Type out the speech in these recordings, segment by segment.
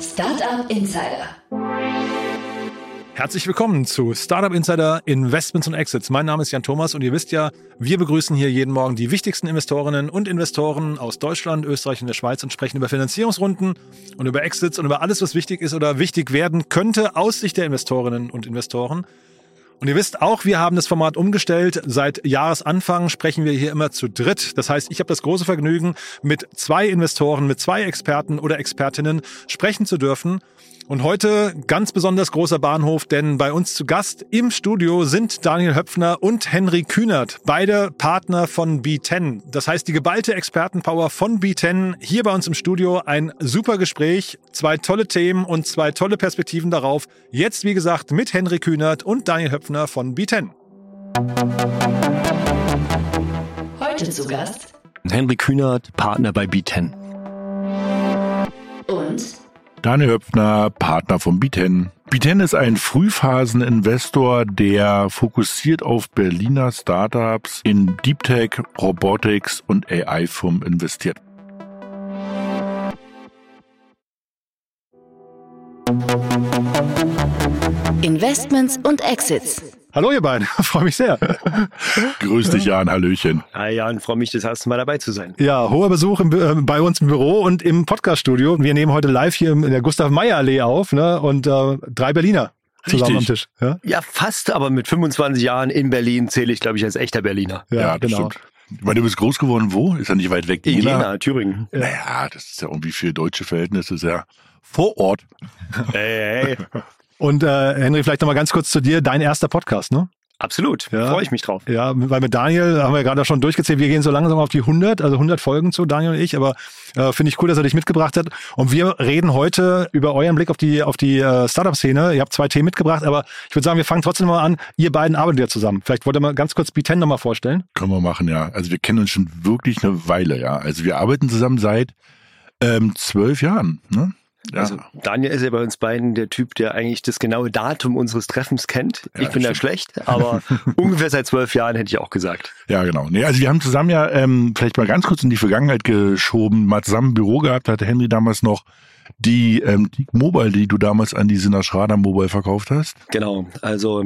Startup Insider. Herzlich willkommen zu Startup Insider Investments und Exits. Mein Name ist Jan Thomas und ihr wisst ja, wir begrüßen hier jeden Morgen die wichtigsten Investorinnen und Investoren aus Deutschland, Österreich und der Schweiz und sprechen über Finanzierungsrunden und über Exits und über alles, was wichtig ist oder wichtig werden könnte aus Sicht der Investorinnen und Investoren. Und ihr wisst auch, wir haben das Format umgestellt. Seit Jahresanfang sprechen wir hier immer zu dritt. Das heißt, ich habe das große Vergnügen, mit zwei Investoren, mit zwei Experten oder Expertinnen sprechen zu dürfen. Und heute ganz besonders großer Bahnhof, denn bei uns zu Gast im Studio sind Daniel Höpfner und Henry Kühnert, beide Partner von B10. Das heißt, die geballte Expertenpower von B10 hier bei uns im Studio. Ein super Gespräch, zwei tolle Themen und zwei tolle Perspektiven darauf. Jetzt, wie gesagt, mit Henry Kühnert und Daniel Höpfner von B10. Heute zu Gast Henry Kühnert, Partner bei B10. und Daniel Höpfner, Partner von B10. B10 ist ein Frühphaseninvestor, der fokussiert auf Berliner Startups in Deep Tech, Robotics und AI-Firmen investiert. Investments und Exits. Hallo ihr beiden, freue mich sehr. Grüß dich, Jan, Hallöchen. Hi Jan, freue mich, das erste Mal dabei zu sein. Ja, hoher Besuch im, äh, bei uns im Büro und im Podcaststudio. Wir nehmen heute live hier in der Gustav-Meyer-Allee auf ne? und äh, drei Berliner zusammen am Tisch. Ja, Ja, fast, aber mit 25 Jahren in Berlin zähle ich, glaube ich, als echter Berliner. ja, das genau. stimmt. Ich meine, du bist groß geworden, wo? Ist ja nicht weit weg. In Jena? Jena, Thüringen. Naja, das ist ja irgendwie für deutsche Verhältnisse sehr vor Ort. Hey, hey. Und äh, Henry, vielleicht nochmal ganz kurz zu dir, dein erster Podcast, ne? Absolut, Ja. freue ich mich drauf. Ja, weil mit Daniel haben wir gerade schon durchgezählt, wir gehen so langsam auf die 100, also 100 Folgen zu, Daniel und ich, aber äh, finde ich cool, dass er dich mitgebracht hat. Und wir reden heute über euren Blick auf die, auf die äh, Startup-Szene. Ihr habt zwei Themen mitgebracht, aber ich würde sagen, wir fangen trotzdem mal an. Ihr beiden arbeitet ja zusammen. Vielleicht wollt ihr mal ganz kurz B10 nochmal vorstellen. Können wir machen, ja. Also wir kennen uns schon wirklich eine Weile, ja. Also wir arbeiten zusammen seit ähm, zwölf Jahren. Ne? Ja. Also Daniel ist ja bei uns beiden der Typ, der eigentlich das genaue Datum unseres Treffens kennt. Ja, ich bin da stimmt. schlecht, aber ungefähr seit zwölf Jahren hätte ich auch gesagt. Ja, genau. Nee, also wir haben zusammen ja ähm, vielleicht mal ganz kurz in die Vergangenheit geschoben, mal zusammen ein Büro gehabt, hatte Henry damals noch die ähm, Teak Mobile, die du damals an die Sinner Schrader Mobile verkauft hast. Genau, also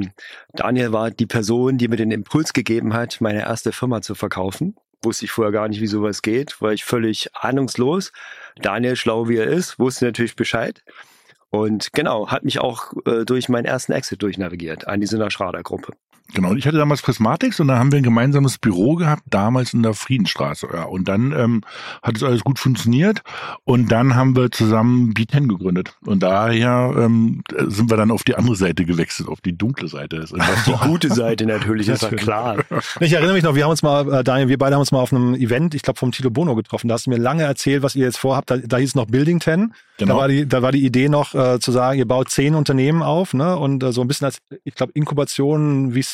Daniel war die Person, die mir den Impuls gegeben hat, meine erste Firma zu verkaufen. Wusste ich vorher gar nicht, wie sowas geht, war ich völlig ahnungslos. Daniel, schlau wie er ist, wusste natürlich Bescheid. Und genau, hat mich auch äh, durch meinen ersten Exit durchnavigiert an die Sinner Schrader Gruppe. Genau, und ich hatte damals Prismatics und da haben wir ein gemeinsames Büro gehabt, damals in der Friedenstraße. Ja, und dann ähm, hat es alles gut funktioniert und dann haben wir zusammen B10 gegründet. Und daher ähm, sind wir dann auf die andere Seite gewechselt, auf die dunkle Seite Die gute Seite natürlich, ist ja klar. Ich erinnere mich noch, wir haben uns mal, äh, Daniel, wir beide haben uns mal auf einem Event, ich glaube vom Tilo Bono getroffen. Da hast du mir lange erzählt, was ihr jetzt vorhabt. Da, da hieß es noch Building 10. Da Genau. war die, da war die Idee noch äh, zu sagen, ihr baut zehn Unternehmen auf, ne? Und äh, so ein bisschen als, ich glaube, Inkubation, VC-Kombination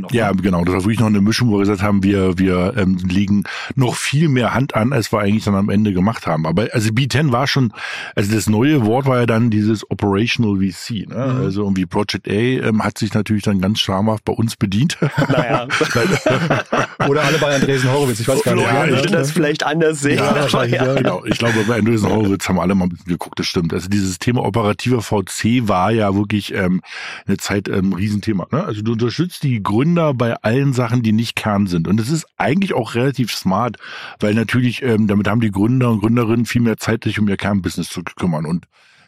noch. Ja, genau. Das war wirklich noch eine Mischung, wo wir gesagt haben, wir, wir ähm, legen noch viel mehr Hand an, als wir eigentlich dann am Ende gemacht haben. Aber also B10 war schon, also das neue Wort war ja dann dieses Operational VC. Ne? Mhm. Also irgendwie Project A ähm, hat sich natürlich dann ganz schamhaft bei uns bedient. Naja, Oder alle bei Andresen Horowitz, ich weiß gar nicht. Florian wer, würde ne? das vielleicht anders sehen. Ja, wahrscheinlich, ja. ja. Genau, ich glaube, bei Andreessen Horowitz haben alle mal ein bisschen geguckt, das stimmt. Also dieses Thema operativer VC war ja wirklich ähm, eine Zeit ähm, ein Riesenthema. Ne? Also du unterstützt die Gründer bei allen Sachen, die nicht Kern sind. Und das ist eigentlich auch relativ smart, weil natürlich ähm, damit haben die Gründer und Gründerinnen viel mehr Zeit, sich um ihr Kernbusiness zu kümmern. Und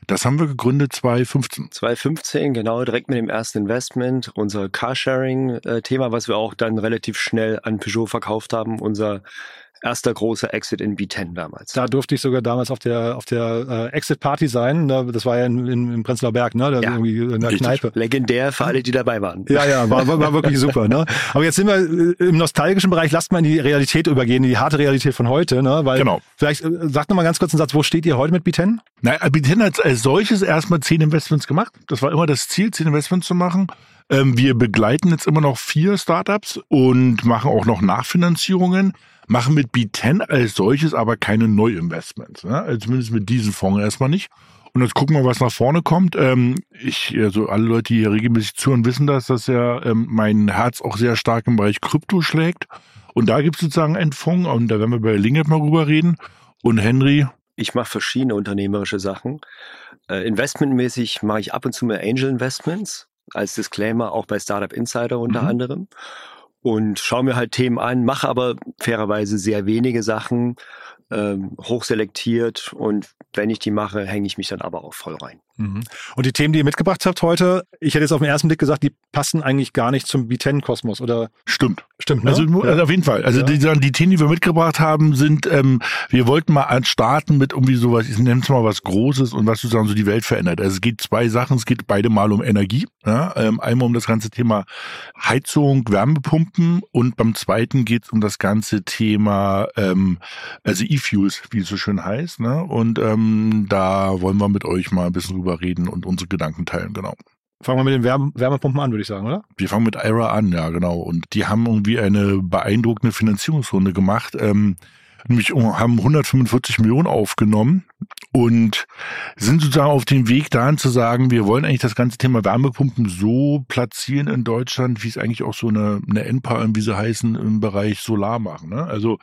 das haben wir gegründet 2015. 2015, genau, direkt mit dem ersten Investment, unser Carsharing-Thema, was wir auch dann relativ schnell an Peugeot verkauft haben, unser erster großer Exit in B10 damals. Da durfte ich sogar damals auf der auf der äh, Exit Party sein. Ne? Das war ja in, in, im Prenzlauer Berg, ne? Da Ja, irgendwie in der richtig. Kneipe. Legendär für alle, die dabei waren. Ja, ja, war, war, war wirklich super. Ne? Aber jetzt sind wir äh, im nostalgischen Bereich. Lasst mal in die Realität übergehen, in die harte Realität von heute. Ne? Weil Genau. Vielleicht äh, sagt noch mal ganz kurz einen Satz. Wo steht ihr heute mit B10? Na, B10 hat als solches erstmal zehn Investments gemacht. Das war immer das Ziel, zehn Investments zu machen. Ähm, wir begleiten jetzt immer noch vier Startups und machen auch noch Nachfinanzierungen, machen mit B10 als solches aber keine Neuinvestments. Ne? Also zumindest mit diesem Fonds erstmal nicht. Und jetzt gucken wir, was nach vorne kommt. Ähm, ich, also alle Leute, die hier regelmäßig zuhören, wissen das, dass ja ähm, mein Herz auch sehr stark im Bereich Krypto schlägt. Und da gibt es sozusagen einen Fonds und da werden wir bei Lingert mal rüber reden. Und Henry, Ich mache verschiedene unternehmerische Sachen. Äh, investmentmäßig mache ich ab und zu mal Angel Investments als Disclaimer auch bei Startup Insider unter Mhm. anderem und schaue mir halt Themen an, mache aber fairerweise sehr wenige Sachen, ähm, hochselektiert und wenn ich die mache, hänge ich mich dann aber auch voll rein. Mhm. Und die Themen, die ihr mitgebracht habt heute, ich hätte jetzt auf den ersten Blick gesagt, die passen eigentlich gar nicht zum B10-Kosmos, oder? Stimmt. Stimmt, ne? Also, Ja. also auf jeden Fall. Also Ja. die, die Themen, die wir mitgebracht haben, sind, ähm, wir wollten mal starten mit irgendwie sowas, ich nenne es mal was Großes und was sozusagen so die Welt verändert. Also es geht zwei Sachen, es geht beide mal um Energie. Ja? Ähm, einmal um das ganze Thema Heizung, Wärmepumpen und beim zweiten geht es um das ganze Thema ähm, also E-Fuels, wie es so schön heißt. Ne? Und ähm, da wollen wir mit euch mal ein bisschen drüber reden und unsere Gedanken teilen, genau. Fangen wir mit den Wärme Wärmepumpen an, würde ich sagen, oder? Wir fangen mit IRA an, ja, genau. Und die haben irgendwie eine beeindruckende Finanzierungsrunde gemacht. Ähm, nämlich haben 145 Millionen aufgenommen und sind sozusagen auf dem Weg dahin zu sagen, wir wollen eigentlich das ganze Thema Wärmepumpen so platzieren in Deutschland, wie es eigentlich auch so eine, eine NPA, wie sie heißen, im Bereich Solar machen. Ne? Also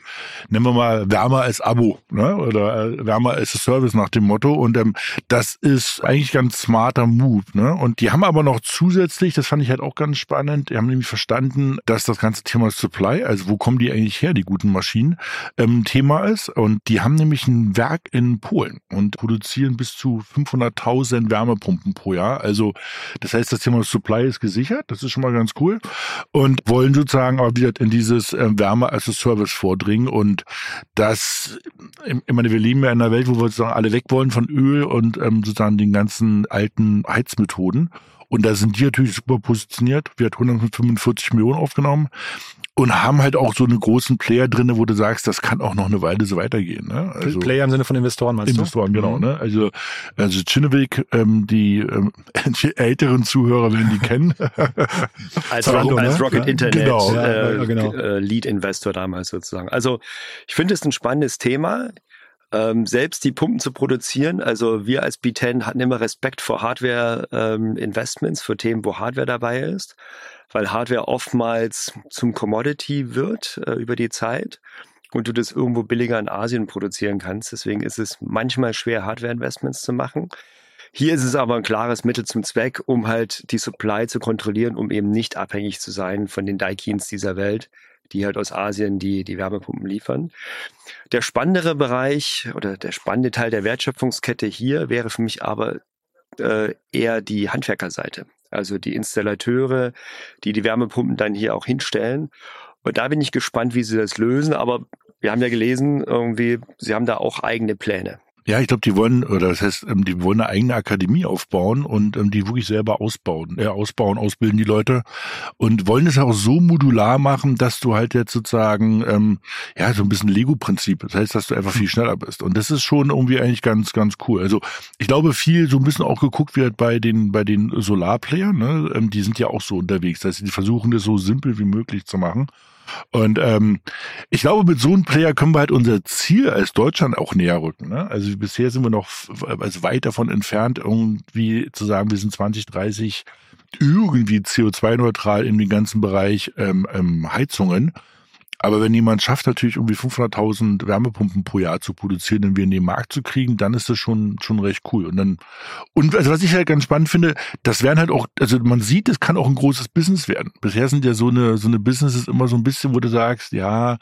nennen wir mal Wärme als Abo ne? oder äh, Wärme als Service nach dem Motto. Und ähm, das ist eigentlich ganz smarter Move. Ne? Und die haben aber noch zusätzlich, das fand ich halt auch ganz spannend, die haben nämlich verstanden, dass das ganze Thema Supply, also wo kommen die eigentlich her, die guten Maschinen, ähm, Thema ist. Und die haben nämlich ein Werk in Polen und produzieren bis zu 500.000 Wärmepumpen pro Jahr. Also das heißt, das Thema Supply ist gesichert, das ist schon mal ganz cool. Und wollen sozusagen auch wieder in dieses ähm, Wärme als Service vordringen. Und das, ich meine, wir leben ja in einer Welt, wo wir sozusagen alle weg wollen von Öl und ähm, sozusagen den ganzen alten Heizmethoden. Und da sind die natürlich super positioniert. Wir hat 145 Millionen aufgenommen und haben halt auch so einen großen Player drinne, wo du sagst, das kann auch noch eine Weile so weitergehen. Ne? Also Player im Sinne von Investoren, meinst Investoren, du? genau. Mhm. Ne? Also, also Chinnewig, ähm, die, ähm, älteren Zuhörer werden die kennen. Als, Zalando, Rock, als ne? Rocket Ja, Internet genau. Äh, ja, genau. äh, Lead Investor damals sozusagen. Also ich finde es ein spannendes Thema. Ähm, selbst die Pumpen zu produzieren, also wir als B10 hatten immer Respekt vor Hardware-Investments, für Themen, wo Hardware dabei ist, weil Hardware oftmals zum Commodity wird äh, über die Zeit und du das irgendwo billiger in Asien produzieren kannst. Deswegen ist es manchmal schwer, Hardware-Investments zu machen. Hier ist es aber ein klares Mittel zum Zweck, um halt die Supply zu kontrollieren, um eben nicht abhängig zu sein von den Daikins dieser Welt, die halt aus Asien die, die Wärmepumpen liefern. Der spannendere Bereich oder der spannende Teil der Wertschöpfungskette hier wäre für mich aber äh, eher die Handwerkerseite. Also die Installateure, die die Wärmepumpen dann hier auch hinstellen. Und da bin ich gespannt, wie sie das lösen. Aber wir haben ja gelesen, irgendwie, sie haben da auch eigene Pläne. Ja, ich glaube, die wollen, oder das heißt, ähm, die wollen eine eigene Akademie aufbauen und ähm, die wirklich selber ausbauen, äh, ausbauen, ausbilden die Leute und wollen es auch so modular machen, dass du halt jetzt sozusagen, ähm, ja, so ein bisschen Lego-Prinzip. Das heißt, dass du einfach viel schneller bist. Und das ist schon irgendwie eigentlich ganz, ganz cool. Also ich glaube, viel so ein bisschen auch geguckt wird bei den, bei den Solarplayern, ne? ähm, die sind ja auch so unterwegs. Das heißt, die versuchen das so simpel wie möglich zu machen. Und ähm, ich glaube, mit so einem Player können wir halt unser Ziel als Deutschland auch näher rücken. Ne? Also bisher sind wir noch also weit davon entfernt, irgendwie zu sagen, wir sind 2030 irgendwie CO2-neutral in den ganzen Bereich ähm, ähm, Heizungen. Aber wenn jemand schafft, natürlich irgendwie 500.000 Wärmepumpen pro Jahr zu produzieren und wir in den Markt zu kriegen, dann ist das schon, schon recht cool. Und dann, und also was ich halt ganz spannend finde, das werden halt auch, also man sieht, es kann auch ein großes Business werden. Bisher sind ja so eine, so eine Businesses immer so ein bisschen, wo du sagst, ja,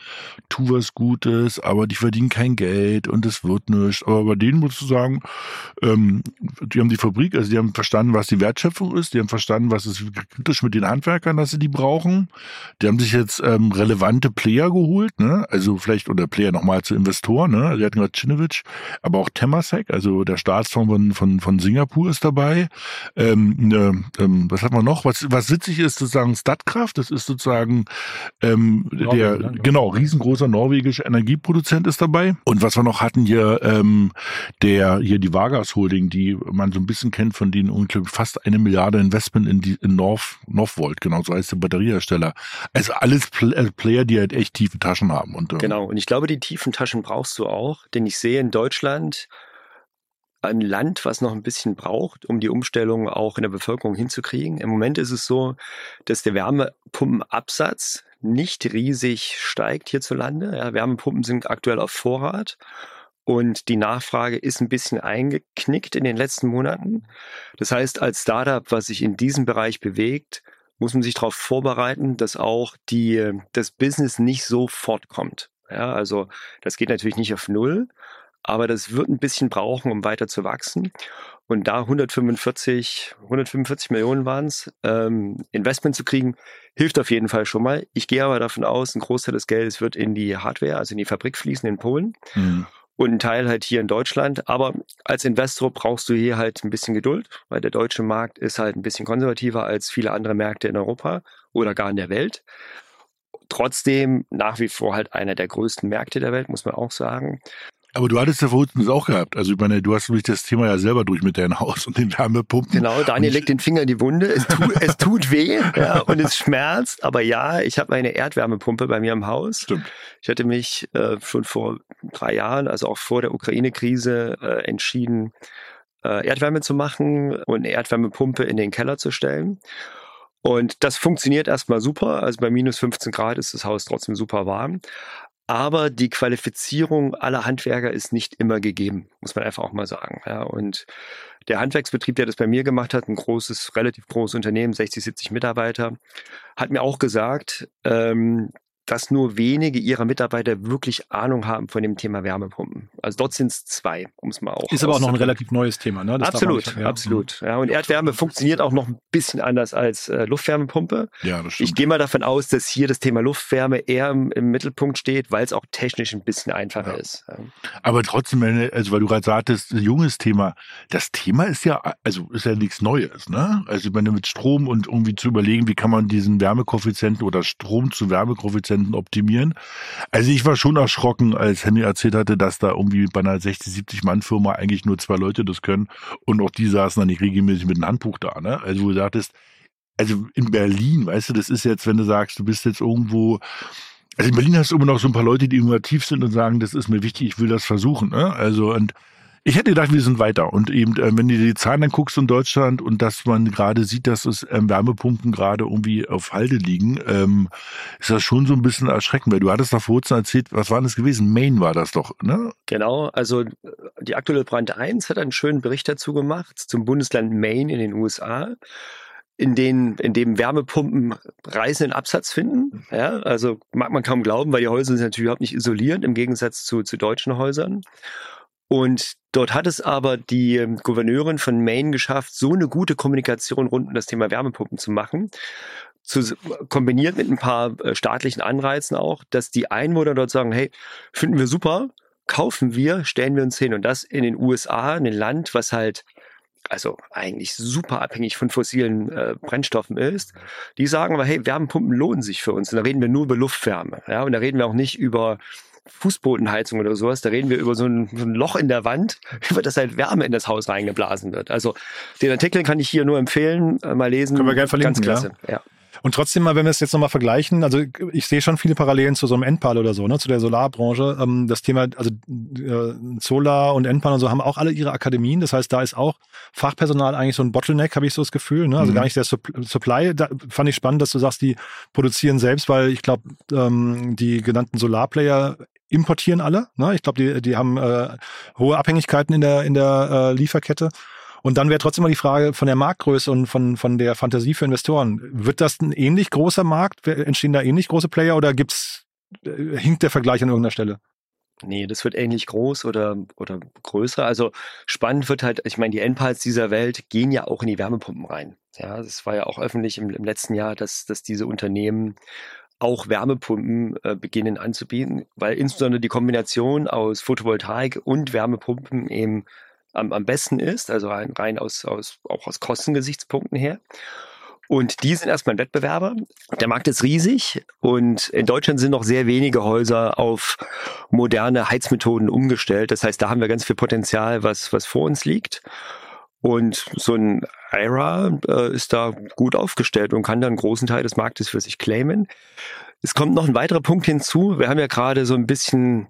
tu was Gutes, aber die verdienen kein Geld und es wird nichts. Aber bei denen musst du sagen, ähm, die haben die Fabrik, also die haben verstanden, was die Wertschöpfung ist, die haben verstanden, was ist kritisch mit den Handwerkern, dass sie die brauchen. Die haben sich jetzt ähm, relevante Player geholt, ne? Also vielleicht oder Player nochmal zu Investoren, ne? Die hatten gerade Cinovic, aber auch Temasek, also der Staatsfonds von, von, von Singapur ist dabei. Ähm, ne, ähm, was hat man noch? Was, was witzig ist, sozusagen Statkraft, das ist sozusagen ähm, Norwegen, der, ich. genau, riesengroßer norwegischer Energieproduzent ist dabei. Und was wir noch hatten hier, ähm, der, hier die Vargas Holding, die man so ein bisschen kennt von denen ungefähr fast eine Milliarde Investment in die, in North, Northvolt, genau, so heißt der Batteriehersteller. Also alles Pl äh, Player, die halt echt tiefe Taschen haben. Und, äh, Genau. Und ich glaube, die tiefen Taschen brauchst du auch, denn ich sehe in Deutschland ein Land, was noch ein bisschen braucht, um die Umstellung auch in der Bevölkerung hinzukriegen. Im Moment ist es so, dass der Wärmepumpenabsatz nicht riesig steigt hierzulande. Ja, Wärmepumpen sind aktuell auf Vorrat. und die Nachfrage ist ein bisschen eingeknickt in den letzten Monaten. Das heißt, als Startup, was sich in diesem Bereich bewegt, muss man sich darauf vorbereiten, dass auch die, das Business nicht so fortkommt. Ja, also das geht natürlich nicht auf Null, aber das wird ein bisschen brauchen, um weiter zu wachsen. Und da 145, 145 Millionen waren es, ähm, Investment zu kriegen, hilft auf jeden Fall schon mal. Ich gehe aber davon aus, ein Großteil des Geldes wird in die Hardware, also in die Fabrik fließen in Polen. Mhm. Und ein Teil halt hier in Deutschland. Aber als Investor brauchst du hier halt ein bisschen Geduld, weil der deutsche Markt ist halt ein bisschen konservativer als viele andere Märkte in Europa oder gar in der Welt trotzdem nach wie vor halt einer der größten Märkte der Welt, muss man auch sagen. Aber du hattest ja vor uns auch gehabt. Also ich meine, du hast nämlich das Thema ja selber durch mit deinem Haus und den Wärmepumpen. Genau, Daniel legt den Finger in die Wunde. Es tut, es tut weh ja, und es schmerzt. Aber ja, ich habe eine Erdwärmepumpe bei mir im Haus. Stimmt. Ich hatte mich äh, schon vor drei Jahren, also auch vor der Ukraine-Krise, äh, entschieden, äh, Erdwärme zu machen und eine Erdwärmepumpe in den Keller zu stellen. Und das funktioniert erstmal super. Also bei minus 15 Grad ist das Haus trotzdem super warm. Aber die Qualifizierung aller Handwerker ist nicht immer gegeben, muss man einfach auch mal sagen. Ja, und der Handwerksbetrieb, der das bei mir gemacht hat, ein großes, relativ großes Unternehmen, 60, 70 Mitarbeiter, hat mir auch gesagt, ähm, dass nur wenige ihrer Mitarbeiter wirklich Ahnung haben von dem Thema Wärmepumpen. Also dort sind es zwei, um es mal auch. Ist aber auch noch ein relativ neues Thema, ne? Das absolut, nicht, ja. absolut. Ja, und Erdwärme funktioniert auch noch ein bisschen anders als äh, Luftwärmepumpe. Ja, das stimmt. Ich gehe mal davon aus, dass hier das Thema Luftwärme eher im, im Mittelpunkt steht, weil es auch technisch ein bisschen einfacher ja. ist. Aber trotzdem, also weil du gerade sagtest, ein junges Thema. Das Thema ist ja, also ist ja nichts Neues, ne? Also ich meine, mit Strom und irgendwie zu überlegen, wie kann man diesen Wärmekoeffizienten oder Strom zu Wärmekoeffizienten Prozenten optimieren. Also ich war schon erschrocken, als Henry erzählt hatte, dass da irgendwie bei einer 60, 70 Mann Firma eigentlich nur zwei Leute das können und auch die saßen dann nicht regelmäßig mit einem Handbuch da. Ne? Also wo du sagtest, also in Berlin, weißt du, das ist jetzt, wenn du sagst, du bist jetzt irgendwo also in Berlin hast du immer noch so ein paar Leute, die innovativ sind und sagen, das ist mir wichtig, ich will das versuchen. Ne? Also und ich hätte gedacht, wir sind weiter. Und eben, äh, wenn du die Zahlen dann guckst in Deutschland und dass man gerade sieht, dass es ähm, Wärmepumpen gerade irgendwie auf Halde liegen, ähm, ist das schon so ein bisschen erschreckend. Weil du hattest da vor erzählt, was war das gewesen? Maine war das doch, ne? Genau, also äh, die aktuelle Brand 1 hat einen schönen Bericht dazu gemacht zum Bundesland Maine in den USA in denen, in dem Wärmepumpen reißenden Absatz finden. Ja, also mag man kaum glauben, weil die Häuser sind natürlich überhaupt nicht isoliert im Gegensatz zu, zu deutschen Häusern. Und dort hat es aber die ähm, Gouverneurin von Maine geschafft, so eine gute Kommunikation rund um das Thema Wärmepumpen zu machen, zu, kombiniert mit ein paar äh, staatlichen Anreizen auch, dass die Einwohner dort sagen, hey, finden wir super, kaufen wir, stellen wir uns hin. Und das in den USA, in ein Land, was halt also eigentlich super abhängig von fossilen äh, Brennstoffen ist, die sagen aber, hey, Wärmepumpen lohnen sich für uns. Und da reden wir nur über Luftwärme. Ja, und da reden wir auch nicht über Fußbodenheizung oder sowas, da reden wir über so ein, so ein, Loch in der Wand, über das halt Wärme in das Haus reingeblasen wird. Also den Artikel kann ich hier nur empfehlen, äh, mal lesen. Können wir gerne verlinken, Ganz klasse. Ja. ja. Und trotzdem mal, wenn wir es jetzt nochmal vergleichen, also ich sehe schon viele Parallelen zu so einem Endpal oder so, ne, zu der Solarbranche. Ähm, das Thema, also äh, Solar und Endpal und so haben auch alle ihre Akademien. Das heißt, da ist auch Fachpersonal eigentlich so ein Bottleneck, habe ich so das Gefühl. Ne? Also mhm. gar nicht der Supply. Da fand ich spannend, dass du sagst, die produzieren selbst, weil ich glaube, ähm, die genannten Solarplayer importieren alle. Ne? Ich glaube, die, die haben äh, hohe Abhängigkeiten in der, in der äh, Lieferkette. Und dann wäre trotzdem mal die Frage von der Marktgröße und von, von der Fantasie für Investoren. Wird das ein ähnlich großer Markt? Entstehen da ähnlich große Player oder gibt's, äh, hinkt der Vergleich an irgendeiner Stelle? Nee, das wird ähnlich groß oder, oder größer. Also spannend wird halt, ich meine, die Endpals dieser Welt gehen ja auch in die Wärmepumpen rein. Ja, das war ja auch öffentlich im, im letzten Jahr, dass, dass diese Unternehmen auch Wärmepumpen äh, beginnen anzubieten, weil insbesondere die Kombination aus Photovoltaik und Wärmepumpen eben am, am besten ist, also rein, rein aus, aus, auch aus Kostengesichtspunkten her. Und die sind erstmal ein Wettbewerber. Der Markt ist riesig und in Deutschland sind noch sehr wenige Häuser auf moderne Heizmethoden umgestellt. Das heißt, da haben wir ganz viel Potenzial, was, was vor uns liegt. Und so ein IRA äh, ist da gut aufgestellt und kann dann einen großen Teil des Marktes für sich claimen. Es kommt noch ein weiterer Punkt hinzu. Wir haben ja gerade so ein bisschen,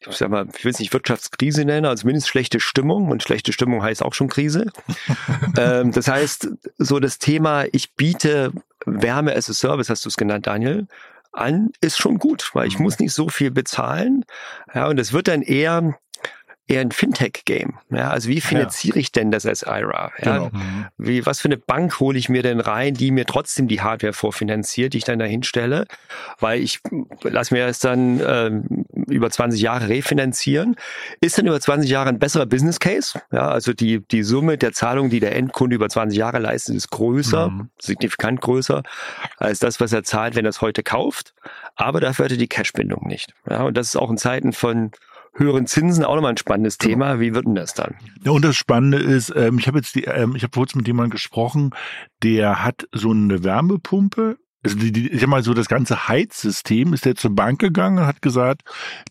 ich sag mal, ich will es nicht Wirtschaftskrise nennen, also zumindest schlechte Stimmung. Und schlechte Stimmung heißt auch schon Krise. ähm, das heißt, so das Thema, ich biete Wärme as a Service, hast du es genannt, Daniel, an, ist schon gut, weil ich mhm. muss nicht so viel bezahlen. Ja, und es wird dann eher eher ein Fintech-Game. Ja, also wie finanziere ich denn das als IRA? Ja, Genau. wie, was für eine Bank hole ich mir denn rein, die mir trotzdem die Hardware vorfinanziert, die ich dann dahin stelle? Weil ich lass mir das dann ähm, über 20 Jahre refinanzieren. Ist dann über 20 Jahre ein besserer Business Case? Ja, also die, die Summe der Zahlung, die der Endkunde über 20 Jahre leistet, ist größer, Mhm. signifikant größer als das, was er zahlt, wenn er es heute kauft. Aber dafür hat er die Cashbindung nicht. Ja, und das ist auch in Zeiten von höheren Zinsen auch nochmal ein spannendes Thema. Wie wird denn das dann? Ja, und das Spannende ist, ähm, ich habe jetzt die, ähm, ich habe kurz mit jemandem gesprochen, der hat so eine Wärmepumpe. Also die, die, ich sag mal so, das ganze Heizsystem ist der zur Bank gegangen und hat gesagt,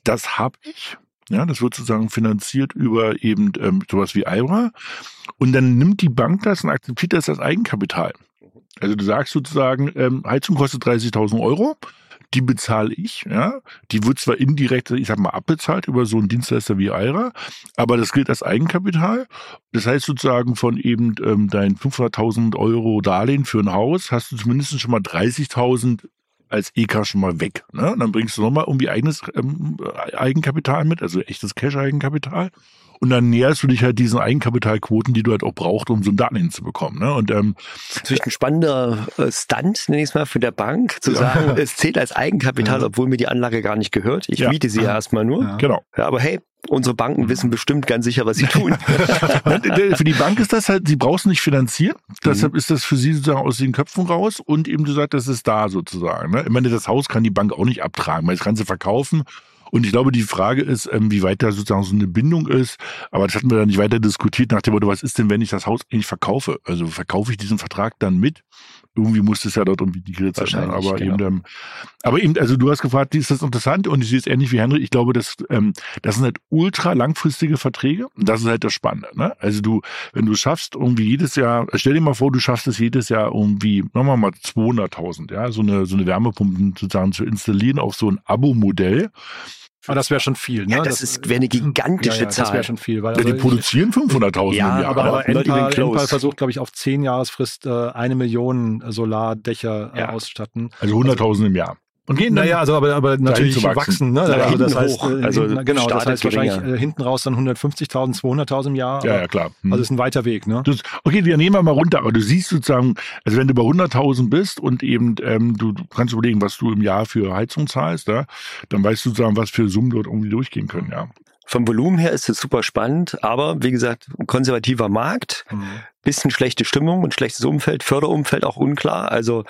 das hab ich. Ja, das wird sozusagen finanziert über eben ähm, sowas wie IRA. Und dann nimmt die Bank das und akzeptiert das als Eigenkapital. Also du sagst sozusagen, ähm, Heizung kostet 30.000 Euro, die bezahle ich, ja. Die wird zwar indirekt, ich sag mal, abbezahlt über so einen Dienstleister wie IRA, aber das gilt als Eigenkapital. Das heißt sozusagen von eben ähm, deinen 500.000 Euro Darlehen für ein Haus hast du zumindest schon mal 30.000 als EK schon mal weg. Ne? Und dann bringst du nochmal irgendwie eigenes ähm, Eigenkapital mit, also echtes Cash-Eigenkapital. Und dann näherst du dich halt diesen Eigenkapitalquoten, die du halt auch brauchst, um so ein Darlehen zu bekommen. Ne? Und ähm, Natürlich ein spannender äh, Stunt, nenne ich es mal, für der Bank, zu Ja. sagen, es zählt als Eigenkapital, Ja. obwohl mir die Anlage gar nicht gehört. Ich Ja. miete sie ja erstmal nur. Genau. Ja, aber hey, unsere Banken wissen bestimmt ganz sicher, was sie tun. für die Bank ist das halt, sie brauchst nicht finanzieren. Deshalb ist das für sie sozusagen aus den Köpfen raus und eben du sagst, das ist da sozusagen. Ne? Ich meine, das Haus kann die Bank auch nicht abtragen, weil das kann sie verkaufen. Und ich glaube, die Frage ist, ähm, wie weit da sozusagen so eine Bindung ist. Aber das hatten wir dann nicht weiter diskutiert nach dem Motto, was ist denn, wenn ich das Haus eigentlich verkaufe? Also verkaufe ich diesen Vertrag dann mit? Irgendwie muss es ja dort irgendwie integriert sein. ne? Aber genau. eben, ähm, aber eben, also du hast gefragt, ist das interessant? Und ich sehe es ähnlich wie Henry. Ich glaube, das, ähm, das sind halt ultra langfristige Verträge. Und das ist halt das Spannende. Ne? Also du, wenn du schaffst, irgendwie jedes Jahr, stell dir mal vor, du schaffst es jedes Jahr irgendwie, wir mal 200.000, ja, so eine, so eine Wärmepumpe sozusagen zu installieren auf so ein Abo-Modell. Aber das wäre schon viel, ne? Ja, das ist wäre eine gigantische ja, ja, Das Zahl. wäre schon viel. Weil Ja, die also ich- produzieren 500.000 Ja, im Jahr. aber, Ja, aber Enpal. Enpal versucht, glaube ich, auf zehn Jahresfrist äh, eine Million Solardächer äh, Ja. ausstatten. also 100.000 im Jahr. Und gehen dann Naja, also aber, aber natürlich zu wachsen. wachsen. ne? Ja, also das heißt, hoch. äh, Also hinten, genau, das startet heißt wahrscheinlich äh, hinten raus dann 150.000, 200.000 im Jahr. Ja, aber- ja, klar. Hm. Also ist ein weiter Weg, ne? Das, okay, wir nehmen wir mal runter, aber du siehst sozusagen, also wenn du bei 100.000 bist und eben ähm, du, du kannst überlegen, was du im Jahr für Heizung zahlst, ja, dann weißt du sozusagen, was für Summen dort irgendwie durchgehen können, ja. Vom Volumen her ist es super spannend, aber wie gesagt, ein konservativer Markt, Mhm. bisschen schlechte Stimmung und schlechtes Umfeld, Förderumfeld auch unklar. Also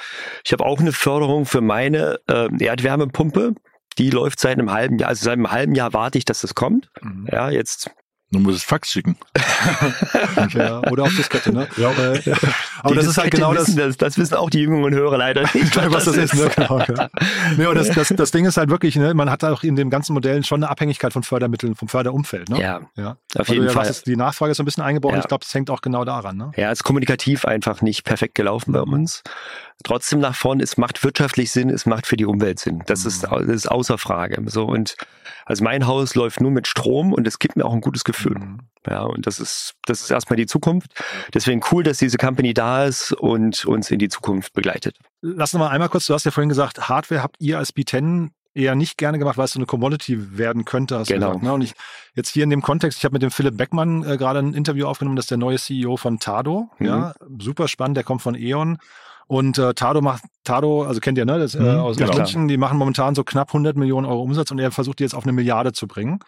ich habe auch eine Förderung für meine äh, Erdwärmepumpe. Die läuft seit einem halben Jahr, also seit einem halben Jahr warte ich, dass das kommt. Mhm. Ja, jetzt Du musst es Fax schicken. Ja, oder auf Diskette, ne? Ja. Äh, aber die das ist halt genau das, wissen das. Das wissen auch die jüngeren Hörer leider nicht, was das ist. Ne? Genau, ja. nee, und das, das, das Ding ist halt wirklich, ne, man hat auch in den ganzen Modellen schon eine Abhängigkeit von Fördermitteln, vom Förderumfeld. Ne? Ja, ja. auf Weil jeden ja Fall. sagtest, die Nachfrage ist so ein bisschen eingebrochen. Ja. Ich glaube, das hängt auch genau daran. Ne? Ja, ist kommunikativ einfach nicht perfekt gelaufen bei uns. Trotzdem nach vorne, es macht wirtschaftlich Sinn, es macht für die Umwelt Sinn. Das, ist, Mhm. das ist außer Frage. So und also mein Haus läuft nur mit Strom und es gibt mir auch ein gutes Gefühl. Mhm. Ja, und das ist, das ist erstmal die Zukunft. Deswegen cool, dass diese Company da ist und uns in die Zukunft begleitet. Lass noch mal einmal kurz, du hast ja vorhin gesagt, Hardware habt ihr als B10 eher nicht gerne gemacht, weil es so eine Commodity werden könnte, hast Genau. gesagt. Ne? Und ich jetzt hier in dem Kontext, ich habe mit dem Philipp Beckmann äh, gerade ein Interview aufgenommen, das ist der neue CEO von Tado. Mhm. Ja, super spannend, der kommt von E.ON. Und äh, Tado macht, Tado, also kennt ihr, ne? Das, äh, Mhm, aus, genau. aus München, die machen momentan so knapp 100 Millionen Euro Umsatz und er versucht die jetzt auf eine Milliarde zu bringen.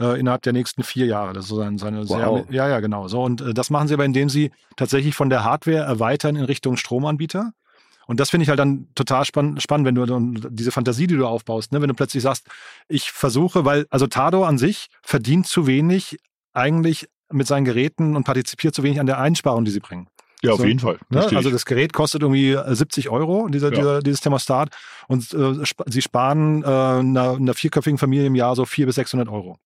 Äh, innerhalb der nächsten vier Jahre. Das ist so seine, seine Wow. sehr, ja, ja, genau. So, und äh, das machen sie aber, indem sie tatsächlich von der Hardware erweitern in Richtung Stromanbieter. Und das finde ich halt dann total spann spannend, wenn du diese Fantasie, die du aufbaust, ne? wenn du plötzlich sagst, ich versuche, weil, also Tado an sich verdient zu wenig eigentlich mit seinen Geräten und partizipiert zu wenig an der Einsparung, die sie bringen. Ja, auf So, jeden Fall. Ne? Also das Gerät kostet irgendwie äh, 70 Euro, dieser, Ja. dieser, dieses Thermostat. Und äh, sp sie sparen äh, einer, einer vierköpfigen Familie im Jahr so 400 bis 600 Euro.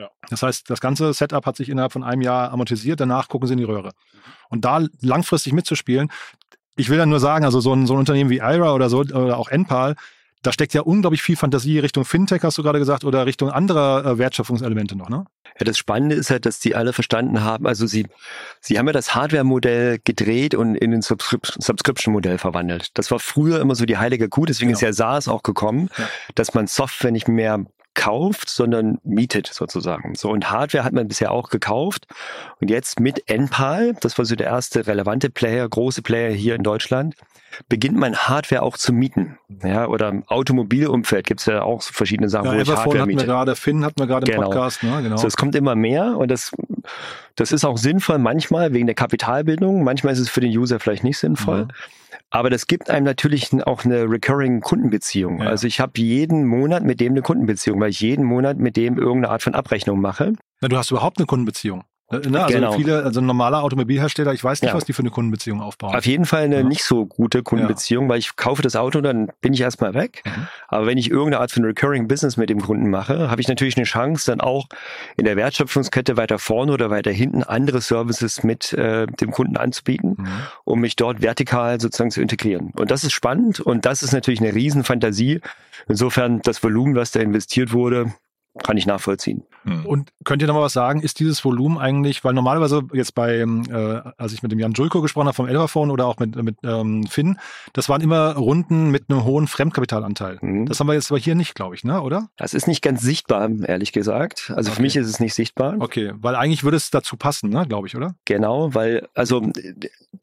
Ja. Das heißt, das ganze Setup hat sich innerhalb von einem Jahr amortisiert, danach gucken sie in die Röhre. Und da langfristig mitzuspielen, ich will dann nur sagen, also so ein, so ein Unternehmen wie IRA oder so, oder auch Enpal, da steckt ja unglaublich viel Fantasie Richtung Fintech, hast du gerade gesagt, oder Richtung anderer äh, Wertschöpfungselemente noch, ne? Ja, das Spannende ist halt, dass die alle verstanden haben, also sie, sie haben ja das Hardware-Modell gedreht und in ein Subscrip Subscription-Modell verwandelt. Das war früher immer so die heilige Kuh, deswegen Genau. ist ja SaaS auch gekommen, Ja. dass man Software nicht mehr kauft, sondern mietet sozusagen. So und Hardware hat man bisher auch gekauft und jetzt mit Enpal, das war so der erste relevante Player, große Player hier in Deutschland, beginnt man Hardware auch zu mieten. Ja, oder im Automobilumfeld gibt es ja auch so verschiedene Sachen, Ja, wo ich Everphone Hardware hatten wir miete. gerade, Finn hatten wir gerade im Genau. Podcast, ne? Genau. So, es kommt immer mehr und das, das ist auch sinnvoll manchmal wegen der Kapitalbildung. Manchmal ist es für den User vielleicht nicht sinnvoll. Mhm. Aber das gibt einem natürlich auch eine recurring Kundenbeziehung. Ja. Also ich habe jeden Monat mit dem eine Kundenbeziehung, weil ich jeden Monat mit dem irgendeine Art von Abrechnung mache. Na, du hast überhaupt eine Kundenbeziehung. Ne? Also Genau. viele, also ein normaler Automobilhersteller, ich weiß nicht, Ja. was die für eine Kundenbeziehung aufbauen. Auf jeden Fall eine Ja. nicht so gute Kundenbeziehung, weil ich kaufe das Auto, dann bin ich erstmal weg. Mhm. Aber wenn ich irgendeine Art von Recurring Business mit dem Kunden mache, habe ich natürlich eine Chance, dann auch in der Wertschöpfungskette weiter vorne oder weiter hinten andere Services mit äh, dem Kunden anzubieten, Mhm. um mich dort vertikal sozusagen zu integrieren. Und das ist spannend und das ist natürlich eine Riesenfantasie. Insofern das Volumen, was da investiert wurde, kann ich nachvollziehen. Mhm. Und könnt ihr noch mal was sagen, ist dieses Volumen eigentlich, weil normalerweise jetzt bei, ähm, äh, als ich mit dem Jan Julko gesprochen habe vom Elverphone oder auch mit, mit ähm, Finn, das waren immer Runden mit einem hohen Fremdkapitalanteil. Mhm. Das haben wir jetzt aber hier nicht, glaube ich, ne? oder? Das ist nicht ganz sichtbar, ehrlich gesagt. Also Okay. für mich ist es nicht sichtbar. Okay, weil eigentlich würde es dazu passen, ne, glaube ich, oder? Genau, weil also